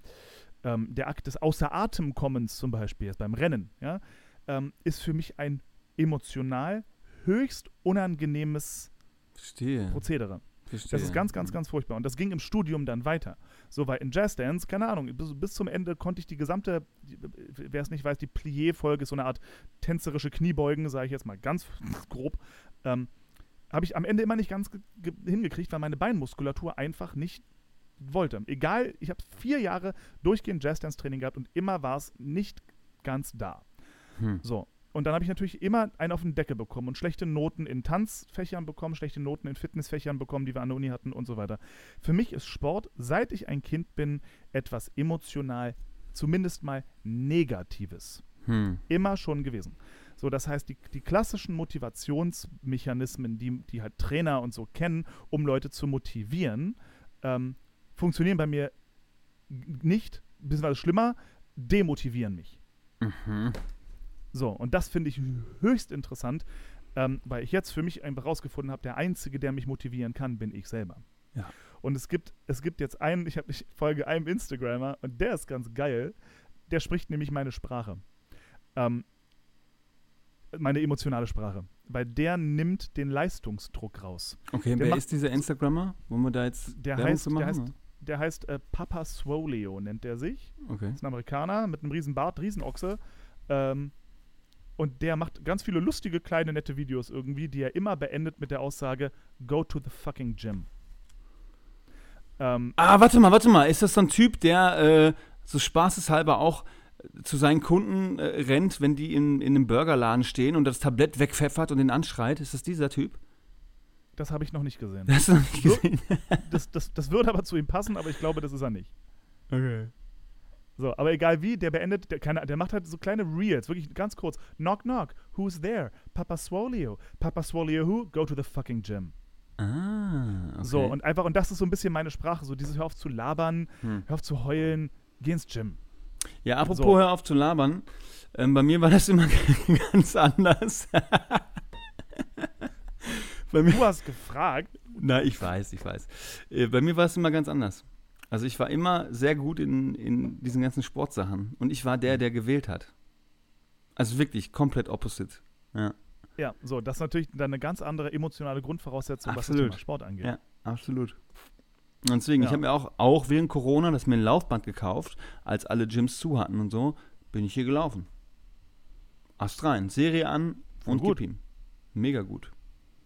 ähm, der Akt des außer Atem kommens zum Beispiel jetzt beim Rennen, ja, ähm, ist für mich ein emotional höchst unangenehmes Verstehe. Prozedere. Verstehe. Das ist ganz, ganz, ganz furchtbar. Und das ging im Studium dann weiter. So, weil in Jazz Dance, keine Ahnung, bis, bis zum Ende konnte ich die gesamte, wer es nicht weiß, die Plié-Folge so eine Art tänzerische Kniebeugen, sage ich jetzt mal ganz grob, ähm, habe ich am Ende immer nicht ganz ge- ge- hingekriegt, weil meine Beinmuskulatur einfach nicht wollte. Egal, ich habe vier Jahre durchgehend Jazz Dance Training gehabt und immer war es nicht ganz da. Hm. So. Und dann habe ich natürlich immer einen auf den Deckel bekommen und schlechte Noten in Tanzfächern bekommen, schlechte Noten in Fitnessfächern bekommen, die wir an der Uni hatten und so weiter. Für mich ist Sport, seit ich ein Kind bin, etwas emotional, zumindest mal Negatives. Hm. Immer schon gewesen. So, das heißt, die, die klassischen Motivationsmechanismen, die, die halt Trainer und so kennen, um Leute zu motivieren, ähm, funktionieren bei mir nicht, beziehungsweise schlimmer, demotivieren mich. Mhm. So, und das finde ich höchst interessant, ähm, weil ich jetzt für mich einfach rausgefunden habe, der Einzige, der mich motivieren kann, bin ich selber. Ja. Und es gibt, es gibt jetzt einen, ich, hab, ich folge einem Instagrammer und der ist ganz geil. Der spricht nämlich meine Sprache. Ähm, meine emotionale Sprache. Weil der nimmt den Leistungsdruck raus. Okay, Der wer macht- ist dieser Instagrammer? Wollen wir da jetzt Der Werbung heißt- zu der machen? heißt- Der heißt äh, Papa Swoleo, nennt er sich. okay. ist ein Amerikaner mit einem riesen Bart, Riesenochse. Ähm, und der macht ganz viele lustige, kleine, nette Videos irgendwie, die er immer beendet mit der Aussage, go to the fucking gym. Ähm, Ah, warte mal, warte mal. Ist das so ein Typ, der äh, so spaßeshalber auch äh, zu seinen Kunden äh, rennt, wenn die in, in einem Burgerladen stehen und das Tablett wegpfeffert und den anschreit? Ist das dieser Typ? das habe ich noch nicht gesehen. Noch nicht gesehen? Das, das, das würde aber zu ihm passen, aber ich glaube, das ist er nicht. Okay. So, aber egal wie, der beendet, der, keine, der macht halt so kleine Reels, wirklich ganz kurz. Knock, knock, who's there? Papa Swolio. Papa Swolio who? Go to the fucking gym. Ah, okay. So, und einfach, und das ist so ein bisschen meine Sprache, so dieses Hör auf zu labern, Hm. hör auf zu heulen, geh ins Gym. Ja, apropos So. hör auf zu labern. Ähm, bei mir war das immer ganz anders. bei mir, Du hast gefragt, na, ich weiß, ich weiß. Äh, bei mir war es immer ganz anders. Also ich war immer sehr gut in, in diesen ganzen Sportsachen. Und ich war der, der gewählt hat. Also wirklich komplett opposite. Ja, Ja, so, das ist natürlich dann eine ganz andere emotionale Grundvoraussetzung, was Absolut. das Thema Sport angeht. ja absolut. Und deswegen, ich Ja. habe mir auch, auch während Corona das mir ein Laufband gekauft, als alle Gyms zu hatten und so, bin ich hier gelaufen. Ast rein, Serie an Voll und gut. gib ihm. Mega gut.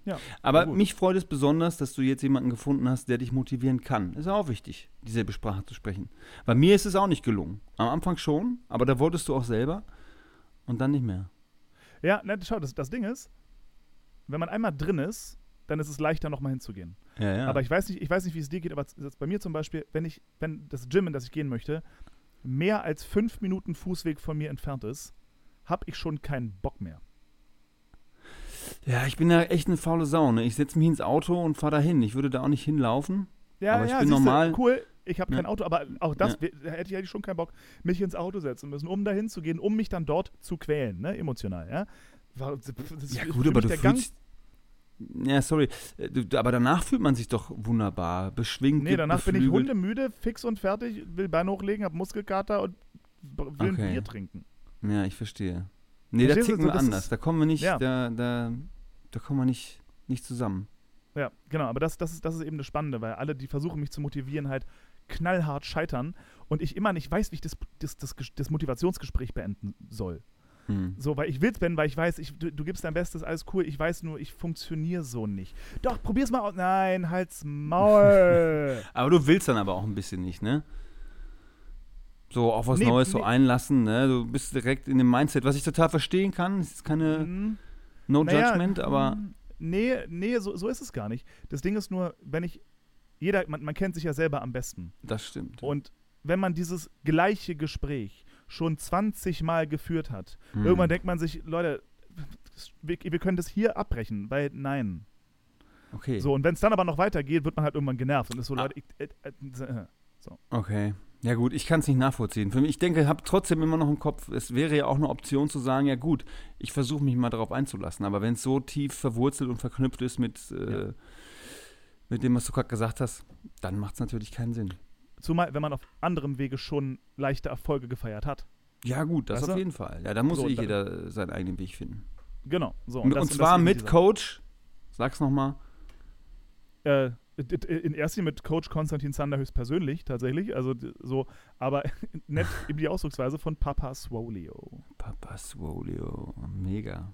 Ja, Aber gut. mich freut es besonders, dass du jetzt jemanden gefunden hast, der dich motivieren kann. Ist auch wichtig, dieselbe Sprache zu sprechen. Bei mir ist es auch nicht gelungen. Am Anfang schon, aber da wolltest du auch selber und dann nicht mehr. Ja, ne, schau, das, das Ding ist, wenn man einmal drin ist, dann ist es leichter, nochmal hinzugehen. Ja, ja. Aber ich weiß nicht, ich weiß nicht, wie es dir geht, aber bei mir zum Beispiel, wenn ich, wenn das Gym, in das ich gehen möchte, mehr als fünf Minuten Fußweg von mir entfernt ist, habe ich schon keinen Bock mehr. Ja, ich bin da echt eine faule Sau. Ne? Ich setze mich ins Auto und fahre dahin. Ich würde da auch nicht hinlaufen. Ja, Aber ich ja, bin normal- cool. Ich habe Ja. kein Auto, aber auch das Ja. da hätte ich eigentlich schon keinen Bock, mich ins Auto setzen müssen, um dahin zu gehen, um mich dann dort zu quälen, ne, emotional, ja. Das Ja gut, aber du Gang- fühlst... Ja, sorry. Äh, du- Aber danach fühlt man sich doch wunderbar, beschwingt, Nee, danach bin ich beflügelt. hundemüde, fix und fertig, will Bein hochlegen, hab Muskelkater und will ein Okay. Bier trinken. Ja, ich verstehe. Nee, da ticken wir anders. ist- Da kommen wir nicht, Ja. da, da, da kommen wir nicht, nicht zusammen. Ja, genau, aber das, das, ist, das ist eben das Spannende, weil alle, die versuchen, mich zu motivieren, halt knallhart scheitern und ich immer nicht weiß, wie ich das, das, das, das Motivationsgespräch beenden soll. Hm. So, weil ich will's, Ben, weil ich weiß, ich, du, du gibst dein Bestes, alles cool. Ich weiß nur, ich funktioniere so nicht. Doch, probier's mal aus. Nein, halt's Maul. Aber du willst dann aber auch ein bisschen nicht, ne? So auf was Nee, Neues so nee. einlassen, ne? Du bist direkt in dem Mindset, was ich total verstehen kann. Es ist keine Hm, No naja, Judgment, aber hm, Nee, nee, so, so ist es gar nicht. Das Ding ist nur, wenn ich. Jeder, man, man kennt sich ja selber am besten. das stimmt. Und wenn man dieses gleiche Gespräch schon 20 Mal geführt hat, Hm. irgendwann denkt man sich, Leute, wir, wir können das hier abbrechen, weil nein. Okay. So, und wenn es dann aber noch weitergeht, wird man halt irgendwann genervt und ist so, Ah. Leute, ich, äh, äh, äh, Okay. Ja gut, ich kann es nicht nachvollziehen. Für mich, ich denke, ich habe trotzdem immer noch im Kopf, es wäre ja auch eine Option zu sagen, ja gut, ich versuche mich mal darauf einzulassen. Aber wenn es so tief verwurzelt und verknüpft ist mit, äh, Ja. mit dem, was du gerade gesagt hast, dann macht es natürlich keinen Sinn. zumal, wenn man auf anderem Wege schon leichte Erfolge gefeiert hat. Ja gut, das Weißt auf du? jeden Fall. Ja, da muss So, eh jeder seinen eigenen Weg finden. Genau. So, Und, das- und das zwar ist eben mit Coach, sag's nochmal. Äh, in erster Linie mit Coach Konstantin Zander höchstpersönlich, tatsächlich. Also so, aber nett eben die Ausdrucksweise von Papa Swolio. Papa Swolio, mega.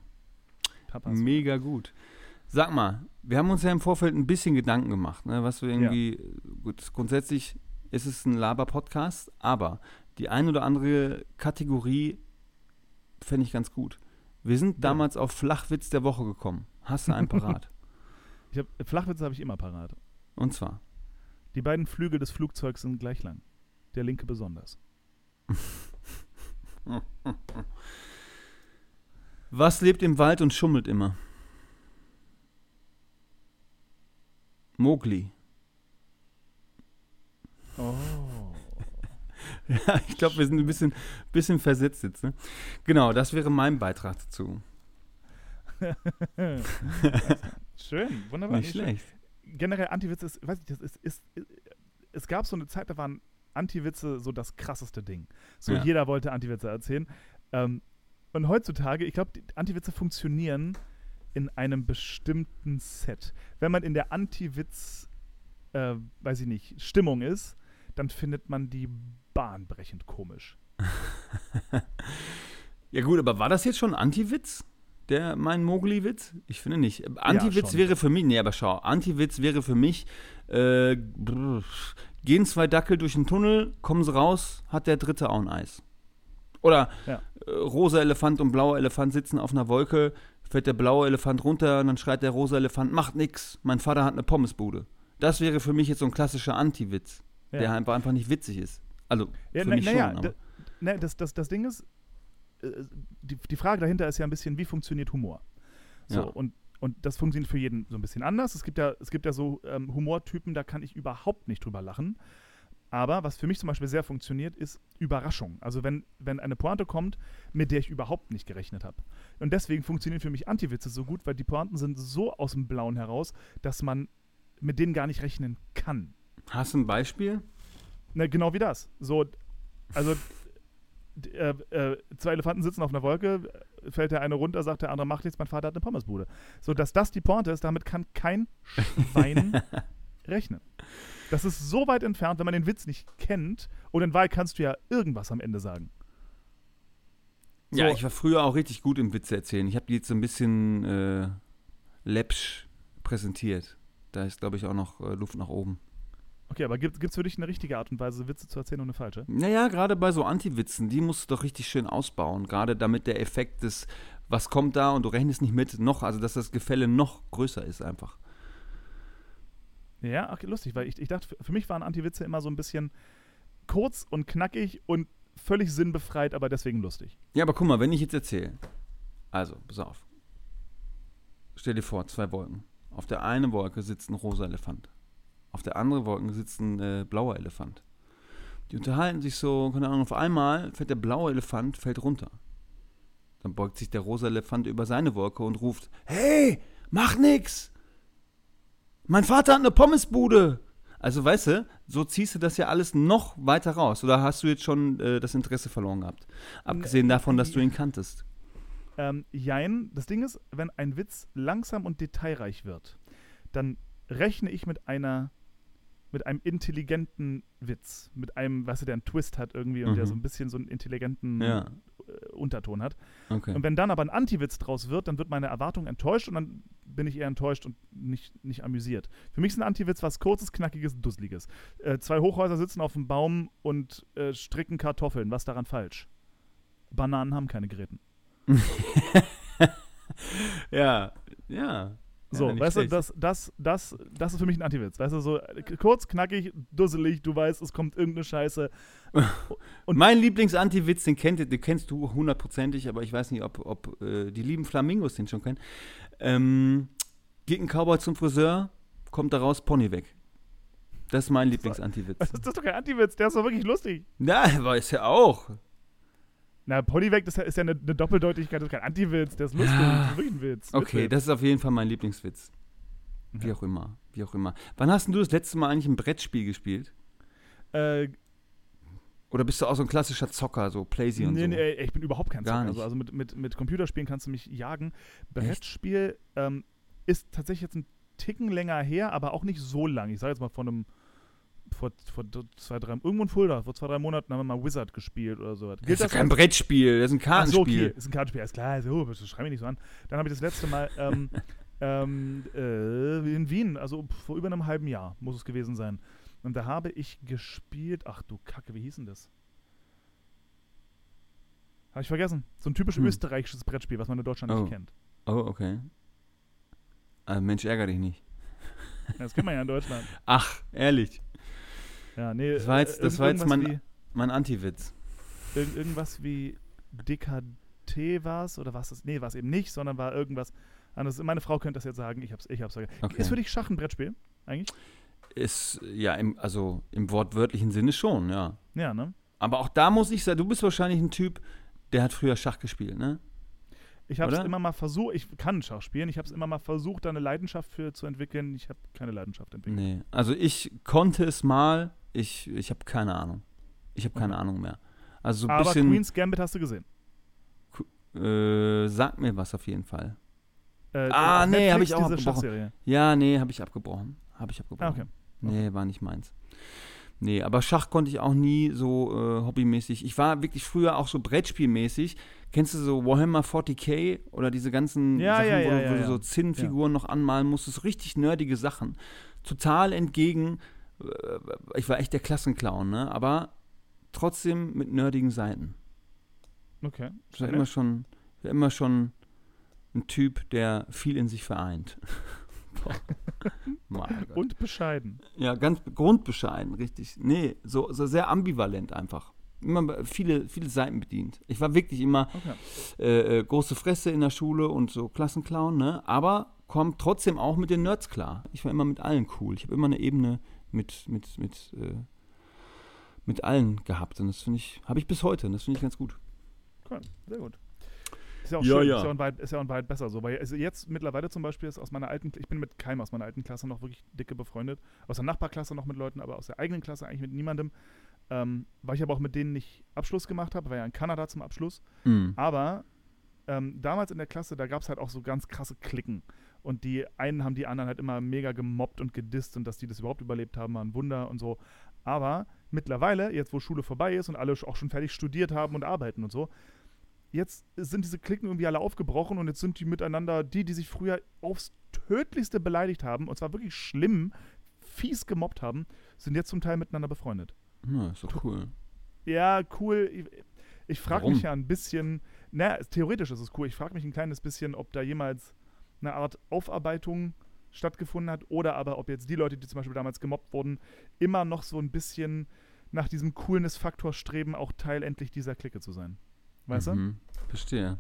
Papa Swolio. Mega gut. Sag mal, wir haben uns ja im Vorfeld ein bisschen Gedanken gemacht, ne, was wir irgendwie, gut, grundsätzlich ist es ein Laber-Podcast, aber die ein oder andere Kategorie fände ich ganz gut. Wir sind damals auf Flachwitz der Woche gekommen. Hast du einen parat? Ich hab, Flachwitze habe ich immer parat. Und zwar, Die beiden Flügel des Flugzeugs sind gleich lang. Der linke besonders. was lebt im Wald und schummelt immer? Mowgli. Oh. Ja, ich glaube, wir sind ein bisschen, bisschen versetzt jetzt. Ne? Genau, das wäre mein Beitrag dazu. Schön, wunderbar. Nicht schlecht. Generell Antiwitze ist, weiß ich, das ist, ist, ist, es gab so eine Zeit, da waren Antiwitze so das krasseste Ding. So Ja. jeder wollte Antiwitze erzählen. Ähm, und heutzutage, ich glaube, Antiwitze funktionieren in einem bestimmten Set. Wenn man in der Antiwitz, äh, weiß ich nicht, Stimmung ist, dann findet man die bahnbrechend komisch. Ja gut, aber war das jetzt schon Anti-Witz? Der, mein Mogli-Witz? Ich finde nicht. Anti-Witz schon. wäre für mich, nee, aber schau, Anti-Witz wäre für mich, äh, brr, gehen zwei Dackel durch den Tunnel, kommen sie raus, hat der dritte auch ein Eis. Oder Ja. äh, rosa Elefant und blauer Elefant sitzen auf einer Wolke, fährt der blaue Elefant runter und dann schreit der rosa Elefant, macht nix, mein Vater hat eine Pommesbude. Das wäre für mich jetzt so ein klassischer Anti-Witz, Ja. der einfach, einfach nicht witzig ist. Also, Ja, für na, mich naja, schon, ne, das, das, das Ding ist, die, die Frage dahinter ist ja ein bisschen, wie funktioniert Humor? So, Ja. und, und das funktioniert für jeden so ein bisschen anders. Es gibt ja, es gibt ja so ähm, Humortypen, da kann ich überhaupt nicht drüber lachen. Aber was für mich zum Beispiel sehr funktioniert, ist Überraschung. Also wenn, wenn eine Pointe kommt, mit der ich überhaupt nicht gerechnet habe. Und deswegen funktionieren für mich Antiwitze so gut, weil die Pointen sind so aus dem Blauen heraus, dass man mit denen gar nicht rechnen kann. Hast du ein Beispiel? Na, genau wie das. So, also äh, äh, zwei Elefanten sitzen auf einer Wolke, fällt der eine runter, sagt der andere, macht nichts, mein Vater hat eine Pommesbude. So, dass das die Pointe ist, damit kann kein Schwein rechnen. Das ist so weit entfernt, wenn man den Witz nicht kennt und in Wahrheit kannst du ja irgendwas am Ende sagen. Ja, So. ich war früher auch richtig gut im Witze erzählen. Ich habe die jetzt so ein bisschen äh, läppsch präsentiert. Da ist, glaube ich, auch noch äh, Luft nach oben. Okay, aber gibt es für dich eine richtige Art und Weise, Witze zu erzählen und eine falsche? Naja, gerade bei so Anti-Witzen, die musst du doch richtig schön ausbauen. Gerade damit der Effekt des, was kommt da und du rechnest nicht mit, noch, also dass das Gefälle noch größer ist einfach. Ja, okay, lustig, weil ich, ich dachte, für- für mich waren Anti-Witze immer so ein bisschen kurz und knackig und völlig sinnbefreit, aber deswegen lustig. Ja, aber guck mal, wenn ich jetzt erzähle. Also, pass auf. Stell dir vor, zwei Wolken. Auf der einen Wolke sitzt ein rosa Elefant. Auf der anderen Wolke sitzt ein äh, blauer Elefant. Die unterhalten sich so, keine Ahnung, auf einmal fällt der blaue Elefant, fällt runter. Dann beugt sich der rosa Elefant über seine Wolke und ruft, hey, mach nix! Mein Vater hat eine Pommesbude! Also weißt du, so ziehst du das ja alles noch weiter raus. Oder hast du jetzt schon äh, das Interesse verloren gehabt? Abgesehen davon, dass du ihn kanntest. Ähm, jein, das Ding ist, wenn ein Witz langsam und detailreich wird, dann rechne ich mit einer mit einem intelligenten Witz, mit einem, weißt du, der einen Twist hat irgendwie und der Mhm. so ein bisschen so einen intelligenten Ja. äh, Unterton hat. Okay. Und wenn dann aber ein Anti-Witz draus wird, dann wird meine Erwartung enttäuscht und dann bin ich eher enttäuscht und nicht, nicht amüsiert. Für mich ist ein Anti-Witz was kurzes, knackiges, dusseliges. Äh, zwei Hochhäuser sitzen auf dem Baum und äh, stricken Kartoffeln. Was daran falsch? Bananen haben keine Gräten. ja, ja. So, ja, weißt du, das, das, das, das ist für mich ein Anti-Witz. Weißt du, so kurz, knackig, dusselig, du weißt, es kommt irgendeine Scheiße. und- mein Lieblings-Anti-Witz, den, kennt, den kennst du hundertprozentig, aber ich weiß nicht, ob, ob äh, die lieben Flamingos den schon kennen. Ähm, geht ein Cowboy zum Friseur, kommt da raus, Pony weg. Das ist mein Lieblings-Anti-Witz. Das ist doch kein Anti-Witz, der ist doch wirklich lustig. Ja, ist ja auch. Na, das ist ja- ist ja eine, eine Doppeldeutigkeit, das ist kein Anti-Witz, der ist lustig, Ja. das ist wirklich ein Witz. Okay, das ist auf jeden Fall mein Lieblingswitz. Wie Ja. auch immer, wie auch immer. Wann hast du das letzte Mal eigentlich ein Brettspiel gespielt? Äh, Oder bist du auch so ein klassischer Zocker, so Playsy und nee, so? nee, ich bin überhaupt kein Gar Zocker. Also, also mit, mit, mit Computerspielen kannst du mich jagen. Brettspiel ähm, ist tatsächlich jetzt ein Ticken länger her, aber auch nicht so lang. Ich sage jetzt mal vor einem, vor, vor zwei, drei, irgendwo in Fulda, vor zwei, drei Monaten haben wir mal Wizard gespielt oder so. Das ist ja kein Brettspiel, das ist ein Ach so, Kartenspiel. okay, ist ein Kartenspiel, ist klar. So, das schreib mich nicht so an. Dann habe ich das letzte Mal ähm, ähm, äh, in Wien, also vor über einem halben Jahr muss es gewesen sein. Und da habe ich gespielt, ach du Kacke, wie hieß denn das? Habe ich vergessen. So ein typisch Hm. österreichisches Brettspiel, was man in Deutschland Oh. nicht kennt. Oh, okay. Ah, Mensch, ärger dich nicht. Das kennt man ja in Deutschland. Ach, ehrlich. Ja, nee, Das war jetzt- äh, das war jetzt mein- Mein Anti-Witz. Wie, irg irgendwas wie DKT war es oder was es? Nee, war es eben nicht, sondern war irgendwas anderes. Meine Frau könnte das jetzt sagen, ich hab's, ich hab's vergessen. Okay. Ist für dich Schach ein Brettspiel? Eigentlich? Ist, ja, im, also im wortwörtlichen Sinne schon, ja. Ja, ne? Aber auch da muss ich sagen, du bist wahrscheinlich ein Typ, der hat früher Schach gespielt, ne? Ich habe es immer mal versucht, ich kann Schach spielen, ich habe es immer mal versucht, da eine Leidenschaft für zu entwickeln. Ich habe keine Leidenschaft entwickelt. Nee. Also ich konnte es mal, ich, ich habe keine Ahnung. Ich habe keine Okay. Ahnung mehr. Also so ein Aber bisschen, Queen's Gambit hast du gesehen. äh, sag mir was auf jeden Fall. Äh, Ah, nee, hab Netflix ich auch abgebrochen. Ja, nee, habe ich abgebrochen. Habe ich Ah, abgebrochen. okay. Nee, war nicht meins. Nee, aber Schach konnte ich auch nie so äh, hobbymäßig. Ich war wirklich früher auch so Brettspielmäßig. Kennst du so Warhammer 40k oder diese ganzen Ja, Sachen, ja, wo, ja, du- wo du so Zinnfiguren noch anmalen musstest? Richtig nerdige Sachen. Total entgegen. Äh, Ich war echt der Klassenclown, ne? Aber trotzdem mit nerdigen Seiten. Okay. Ich war immer schon, war immer schon ein Typ, der viel in sich vereint. Und bescheiden. Ja, ganz grundbescheiden, richtig. Nee, so, so sehr ambivalent einfach. Immer viele, viele Seiten bedient. Ich war wirklich immer Okay. äh, äh, große Fresse in der Schule und so Klassenclown, ne? Aber kommt trotzdem auch mit den Nerds klar. Ich war immer mit allen cool. Ich habe immer eine Ebene mit, mit, mit, äh, mit allen gehabt. Und das finde ich, habe ich bis heute. Und das finde ich ganz gut. Cool. Sehr gut. Ist ja auch Ja, schön, ja. Ist, ja in Wahrheit, ist ja in Wahrheit besser so. Weil also jetzt mittlerweile zum Beispiel ist aus meiner alten, ich bin mit keinem aus meiner alten Klasse noch wirklich dicke befreundet. Aus der Nachbarklasse noch mit Leuten, aber aus der eigenen Klasse eigentlich mit niemandem. Ähm, weil ich aber auch mit denen nicht Abschluss gemacht habe, war ja in Kanada zum Abschluss. Mhm. Aber ähm, damals in der Klasse, da gab es halt auch so ganz krasse Klicken. Und die einen haben die anderen halt immer mega gemobbt und gedisst und dass die das überhaupt überlebt haben, war ein Wunder und so. Aber mittlerweile, jetzt wo Schule vorbei ist und alle auch schon fertig studiert haben und arbeiten und so, jetzt sind diese Klicken irgendwie alle aufgebrochen und jetzt sind die miteinander, die, die sich früher aufs Tödlichste beleidigt haben, und zwar wirklich schlimm, fies gemobbt haben, sind jetzt zum Teil miteinander befreundet. Ja, ist doch cool. Ja, cool. Ich, ich frage mich ja ein bisschen, na, theoretisch ist es cool, ich frage mich ein kleines bisschen, ob da jemals eine Art Aufarbeitung stattgefunden hat oder aber ob jetzt die Leute, die zum Beispiel damals gemobbt wurden, immer noch so ein bisschen nach diesem Coolness-Faktor streben, auch Teil endlich dieser Clique zu sein. Weißt Mhm. Verstehe.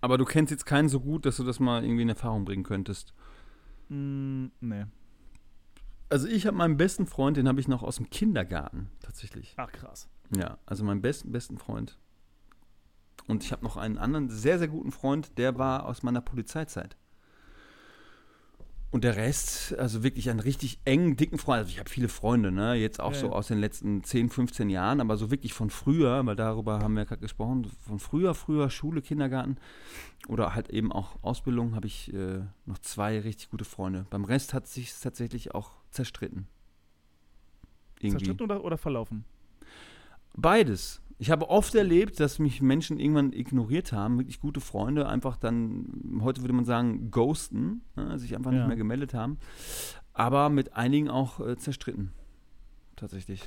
Aber du kennst jetzt keinen so gut, dass du das mal irgendwie in Erfahrung bringen könntest. du? Mm, nee. Also ich habe meinen besten Freund, den habe ich noch aus dem Kindergarten tatsächlich. Ach, krass. Ja, also meinen besten, besten Freund. Und ich habe noch einen anderen sehr, sehr guten Freund, der war aus meiner Polizeizeit. Und der Rest, also wirklich einen richtig engen, dicken Freund. Also ich habe viele Freunde, ne? Jetzt auch Ja, so aus den letzten 10, 15 Jahren, aber so wirklich von früher, weil darüber haben wir gerade gesprochen, von früher, früher, Schule, Kindergarten oder halt eben auch Ausbildung, habe ich äh, noch zwei richtig gute Freunde. Beim Rest hat sich tatsächlich auch zerstritten. Irgendwie. Zerstritten oder, oder verlaufen? Beides. Ich habe oft erlebt, dass mich Menschen irgendwann ignoriert haben, wirklich gute Freunde, einfach dann, heute würde man sagen, ghosten, ne, sich einfach Ja. nicht mehr gemeldet haben, aber mit einigen auch äh, zerstritten. Tatsächlich.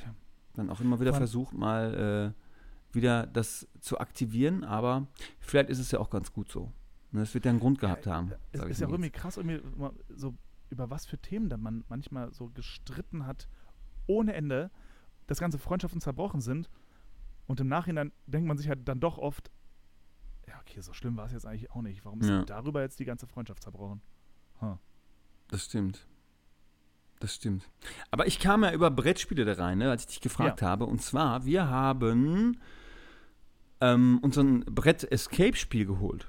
Dann auch immer wieder allem- versucht, mal äh, wieder das zu aktivieren, aber vielleicht ist es ja auch ganz gut so. Ne, Es wird ja einen Grund gehabt haben. Es ist ja irgendwie krass, irgendwie so über was für Themen da man manchmal so gestritten hat, ohne Ende, dass ganze Freundschaften zerbrochen sind. Und im Nachhinein denkt man sich halt dann doch oft, ja, okay, so schlimm war es jetzt eigentlich auch nicht. Warum ist Ja. darüber jetzt die ganze Freundschaft zerbrochen? Das stimmt. Das stimmt. Aber ich kam ja über Brettspiele da rein, ne, als ich dich gefragt habe. Und zwar, wir haben ähm, unseren Brett-Escape-Spiel geholt.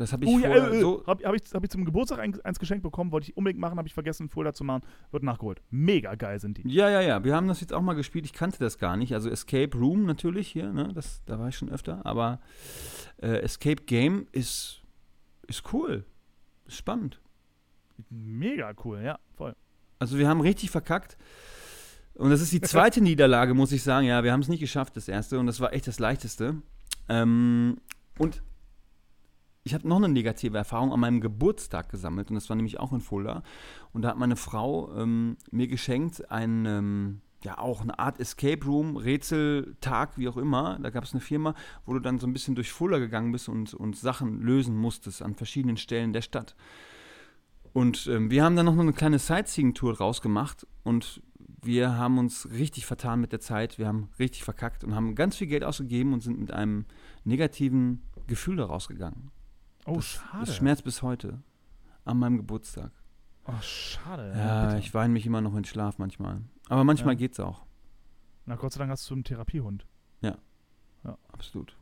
Das habe ich oh ja, äh, äh, so. hab, hab, ich, hab ich zum Geburtstag ein, eins geschenkt bekommen, wollte ich unbedingt machen, habe ich vergessen, ein Folder zu machen, wird nachgeholt. Mega geil sind die. Ja, ja, ja. Wir haben das jetzt auch mal gespielt. Ich kannte das gar nicht. Also Escape Room natürlich hier, ne? Das, da war ich schon öfter. Aber äh, Escape Game ist, ist cool. Ist spannend. Mega cool, ja, voll. Also wir haben richtig verkackt. Und das ist die zweite Niederlage, muss ich sagen. Ja, wir haben es nicht geschafft, das erste. Und das war echt das leichteste. Ähm, und ich habe noch eine negative Erfahrung an meinem Geburtstag gesammelt. Und das war nämlich auch in Fulda. Und da hat meine Frau ähm, mir geschenkt ein, ähm, ja auch eine Art Escape Room, Rätseltag, wie auch immer. Da gab es eine Firma, wo du dann so ein bisschen durch Fulda gegangen bist und, und Sachen lösen musstest an verschiedenen Stellen der Stadt. Und ähm, wir haben dann noch eine kleine Sightseeing-Tour draus gemacht und wir haben uns richtig vertan mit der Zeit. Wir haben richtig verkackt und haben ganz viel Geld ausgegeben und sind mit einem negativen Gefühl da rausgegangen. Oh, das, schade. Das schmerzt bis heute. An meinem Geburtstag. Oh, schade. Ja, bitter. ich weine mich immer noch in Schlaf manchmal. Aber manchmal Ja. geht's auch. Na, Gott sei Dank hast du einen Therapiehund. Absolut.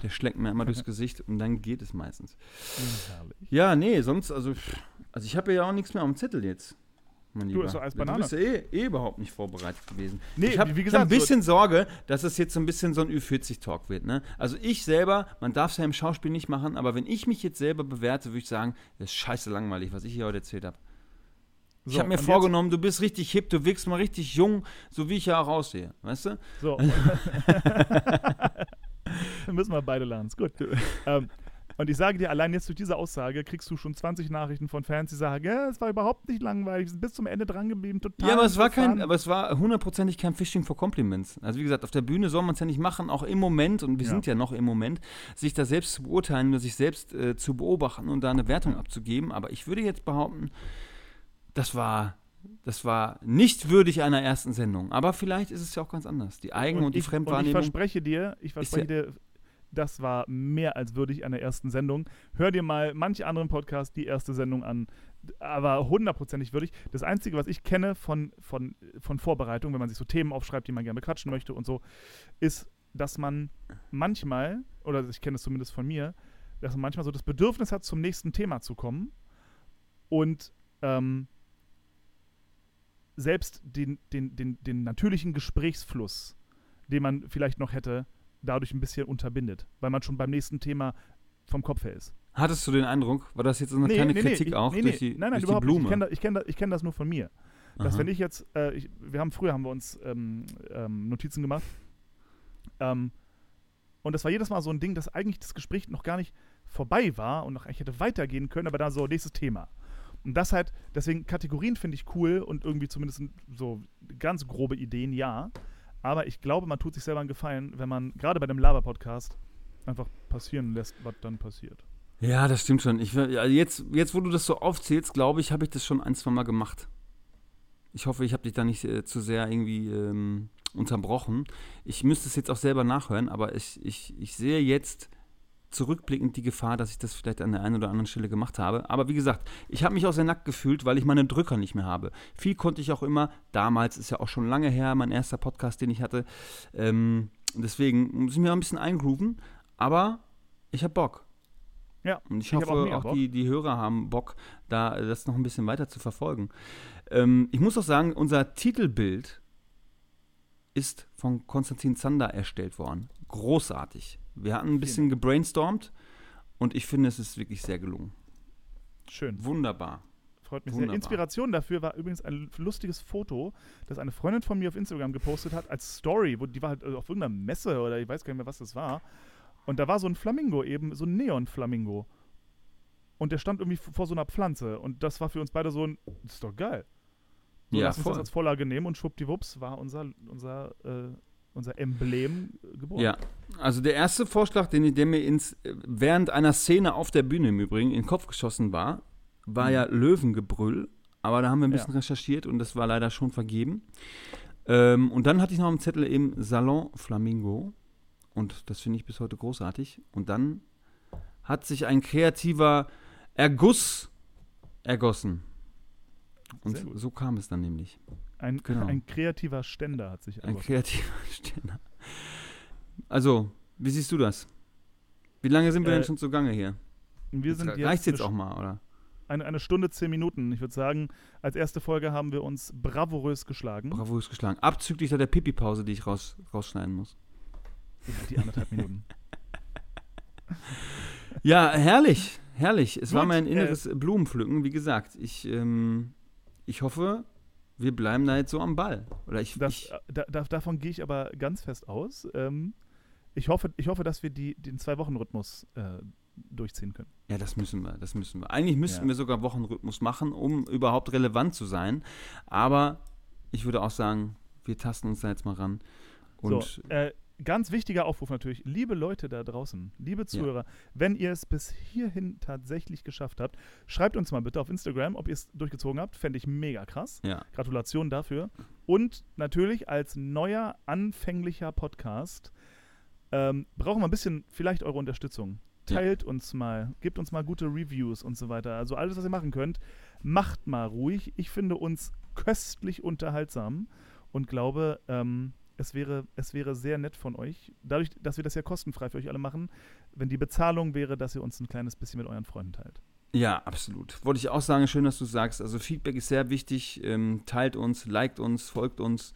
Der schlägt mir immer durchs Gesicht und dann geht es meistens. Herrlich. Ja, nee, sonst, also, also ich habe ja auch nichts mehr auf dem Zettel jetzt. Mein Du, Lieber. ist doch Du Banane. bist ja eh, eh überhaupt nicht vorbereitet gewesen. Nee, ich habe hab ein bisschen Sorge, dass es jetzt so ein bisschen so ein Ü40-Talk wird. Ne? Also ich selber, man darf es ja im Schauspiel nicht machen, aber wenn ich mich jetzt selber bewerte, würde ich sagen, das ist scheiße langweilig, was ich hier heute erzählt habe. Ich So, habe mir vorgenommen, du bist richtig hip, du wirkst mal richtig jung, so wie ich ja auch aussehe, weißt du? Jetzt, so. Dann müssen wir beide lernen. Ist gut. ähm, und ich sage dir, allein jetzt durch diese Aussage kriegst du schon 20 Nachrichten von Fans, die sagen, ja, es war überhaupt nicht langweilig, wir sind bis zum Ende dran geblieben, total. Ja, aber es war kein, aber es war hundertprozentig kein Fishing for Compliments. Also wie gesagt, auf der Bühne soll man es ja nicht machen, auch im Moment, und wir Ja. sind ja noch im Moment, sich da selbst zu beurteilen oder sich selbst äh, zu beobachten und da eine Wertung abzugeben. Aber ich würde jetzt behaupten, das war, das war nicht würdig einer ersten Sendung. Aber vielleicht ist es ja auch ganz anders. Die Eigen- und, die ich, Und ich Fremdwahrnehmung. verspreche dir, ich verspreche dir, das war mehr als würdig einer ersten Sendung. Hör dir mal manche anderen Podcasts die erste Sendung an, aber hundertprozentig würdig. Das Einzige, was ich kenne von, von, von Vorbereitung, wenn man sich so Themen aufschreibt, die man gerne bequatschen möchte und so, ist, dass man manchmal, oder ich kenne es zumindest von mir, dass man manchmal so das Bedürfnis hat, zum nächsten Thema zu kommen und ähm, selbst den, den, den, den natürlichen Gesprächsfluss, den man vielleicht noch hätte, dadurch ein bisschen unterbindet, weil man schon beim nächsten Thema vom Kopf her ist. Hattest du den Eindruck? War das jetzt eine kleine Kritik ich- auch nee, durch nee, die, nein, nein, durch die überhaupt Blume? nicht. Ich kenne das, ich kenn das, ich kenn das nur von mir. Dass Aha. wenn ich jetzt, äh, ich, wir haben früher haben wir uns ähm, ähm, Notizen gemacht ähm, und das war jedes Mal so ein Ding, dass eigentlich das Gespräch noch gar nicht vorbei war und noch eigentlich hätte weitergehen können, aber dann so nächstes Thema. Und das halt, deswegen Kategorien finde ich cool und irgendwie zumindest so ganz grobe Ideen, ja. Aber ich glaube, man tut sich selber einen Gefallen, wenn man gerade bei dem Laber-Podcast einfach passieren lässt, was dann passiert. Ja, das stimmt schon. Ich, jetzt, jetzt, wo du das so aufzählst, glaube ich, habe ich das schon ein, zwei Mal gemacht. Ich hoffe, ich habe dich da nicht äh, zu sehr irgendwie ähm, unterbrochen. Ich müsste es jetzt auch selber nachhören, aber ich, ich, ich sehe jetzt zurückblickend die Gefahr, dass ich das vielleicht an der einen oder anderen Stelle gemacht habe. Aber wie gesagt, ich habe mich auch sehr nackt gefühlt, weil ich meine Drücker nicht mehr habe. Viel konnte ich auch immer, damals ist ja auch schon lange her, mein erster Podcast, den ich hatte. Ähm, deswegen muss ich mir auch ein bisschen eingrooven, aber ich habe Bock. Ja, Und ich, ich hoffe, auch auch, die, die Hörer haben Bock, da das noch ein bisschen weiter zu verfolgen. Ähm, ich muss auch sagen, unser Titelbild ist von Konstantin Zander erstellt worden. Großartig. Wir hatten ein bisschen gebrainstormt und ich finde, es ist wirklich sehr gelungen. Schön. Wunderbar. freut mich Wunderbar. sehr. Inspiration dafür war übrigens ein lustiges Foto, das eine Freundin von mir auf Instagram gepostet hat als Story. Wo, die war halt auf irgendeiner Messe oder ich weiß gar nicht mehr, was das war. Und da war so ein Flamingo eben, so ein Neon-Flamingo. Und der stand irgendwie vor so einer Pflanze. Und das war für uns beide so ein, das ist doch geil. So, Ja, lass uns voll. das als Vorlage nehmen und schwuppdiwupps war unser, unser, äh, unser Emblem äh, geboren. Ja, also der erste Vorschlag, den ich, der mir ins, äh, während einer Szene auf der Bühne im Übrigen in den Kopf geschossen war, war Mhm. ja Löwengebrüll. Aber da haben wir ein Ja. bisschen recherchiert und das war leider schon vergeben. Ähm, und dann hatte ich noch am Zettel eben Salon Flamingo. Und das finde ich bis heute großartig. Und dann hat sich ein kreativer Erguss ergossen. Und so, so kam es dann nämlich. Ein, Genau. ein kreativer Ständer hat sich Ein kreativer Ständer. Also, wie siehst du das? Wie lange sind wir Äh, denn schon zugange hier? Wir sind jetzt, Reicht jetzt auch mal, oder? eine, eine Stunde, zehn Minuten. Ich würde sagen, als erste Folge haben wir uns bravourös geschlagen. Bravo ist geschlagen. Abzüglich der Pipi-Pause, die ich raus, rausschneiden muss. Ja, die anderthalb Minuten. Ja, herrlich, herrlich. Es war Gut, mein äh, inneres Blumenpflücken. Wie gesagt, ich, ähm, ich hoffe, wir bleiben da jetzt so am Ball. Oder ich, Das, ich äh, da, da, davon gehe ich aber ganz fest aus. Ähm, ich, hoffe, ich hoffe, dass wir die, den Zwei-Wochen-Rhythmus äh, durchziehen können. ja, das müssen wir, das müssen wir. Eigentlich müssten Ja. wir sogar Wochenrhythmus machen, um überhaupt relevant zu sein. Aber ich würde auch sagen, wir tasten uns da jetzt mal ran. Und so, äh, ganz wichtiger Aufruf natürlich. Liebe Leute da draußen, liebe Zuhörer, wenn ihr es bis hierhin tatsächlich geschafft habt, schreibt uns mal bitte auf Instagram, ob ihr es durchgezogen habt. Fände ich mega krass. ja, Gratulation dafür. Und natürlich als neuer, anfänglicher Podcast ähm, brauchen wir ein bisschen vielleicht eure Unterstützung. Ja. Teilt uns mal, gebt uns mal gute Reviews und so weiter. Also alles, was ihr machen könnt, macht mal ruhig. Ich finde uns köstlich unterhaltsam und glaube, ähm, es, wäre, es wäre sehr nett von euch, dadurch, dass wir das ja kostenfrei für euch alle machen, wenn die Bezahlung wäre, dass ihr uns ein kleines bisschen mit euren Freunden teilt. Ja, absolut. Wollte ich auch sagen, schön, dass du sagst. Also Feedback ist sehr wichtig. Ähm, teilt uns, liked uns, folgt uns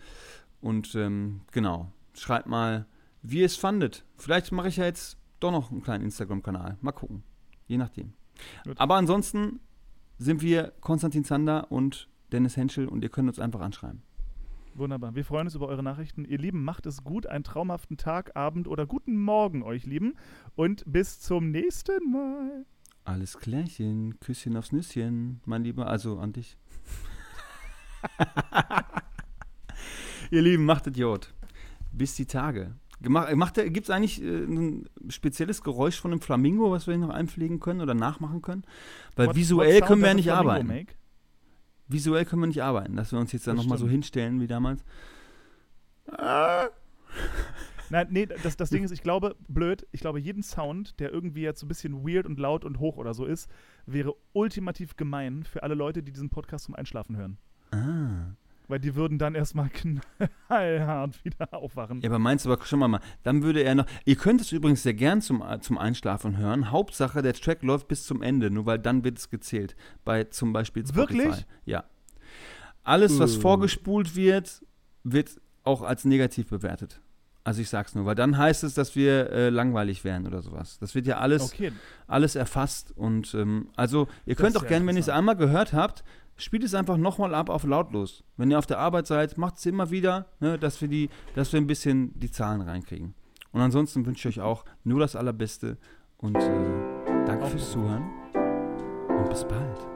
und ähm, genau, schreibt mal, wie ihr es fandet. Vielleicht mache ich ja jetzt doch noch einen kleinen Instagram-Kanal. Mal gucken. Je nachdem. Gut. Aber ansonsten sind wir Konstantin Zander und Dennis Henschel und ihr könnt uns einfach anschreiben. Wunderbar. Wir freuen uns über eure Nachrichten. Ihr Lieben, macht es gut. Einen traumhaften Tag, Abend oder guten Morgen euch Lieben. Und bis zum nächsten Mal. Alles klärchen, Küsschen aufs Nüsschen, mein Lieber, also an dich. ihr Lieben, macht Idiot. Bis die Tage. Gibt es eigentlich äh, ein spezielles Geräusch von einem Flamingo, was wir noch einpflegen können oder nachmachen können? Weil What- visuell what können wir ja nicht arbeiten. make? Visuell können wir nicht arbeiten, dass wir uns jetzt dann nochmal so hinstellen wie damals. Nein, nee, das, das Ding ist, ich glaube, blöd, ich glaube, jeden Sound, der irgendwie jetzt so ein bisschen weird und laut und hoch oder so ist, wäre ultimativ gemein für alle Leute, die diesen Podcast zum Einschlafen hören. Ah. Weil die würden dann erstmal knallhart wieder aufwachen. Ja, aber meinst du aber schon mal, mal, dann würde er noch. Ihr könnt es übrigens sehr gern zum, zum Einschlafen hören. Hauptsache, der Track läuft bis zum Ende, nur weil dann wird es gezählt. Bei zum Beispiel Spotify. Wirklich? Ja. Alles, was Uh. vorgespult wird, wird auch als negativ bewertet. Also ich sag's nur, weil dann heißt es, dass wir äh, langweilig wären oder sowas. Das wird ja alles, Okay, alles erfasst und ähm, also ihr Das könnt auch gerne, wenn ihr es einmal gehört habt, spielt es einfach nochmal ab auf lautlos. Wenn ihr auf der Arbeit seid, macht es immer wieder, ne, dass wir die, dass wir ein bisschen die Zahlen reinkriegen. Und ansonsten wünsche ich euch auch nur das Allerbeste und äh, danke fürs. Zuhören und bis bald.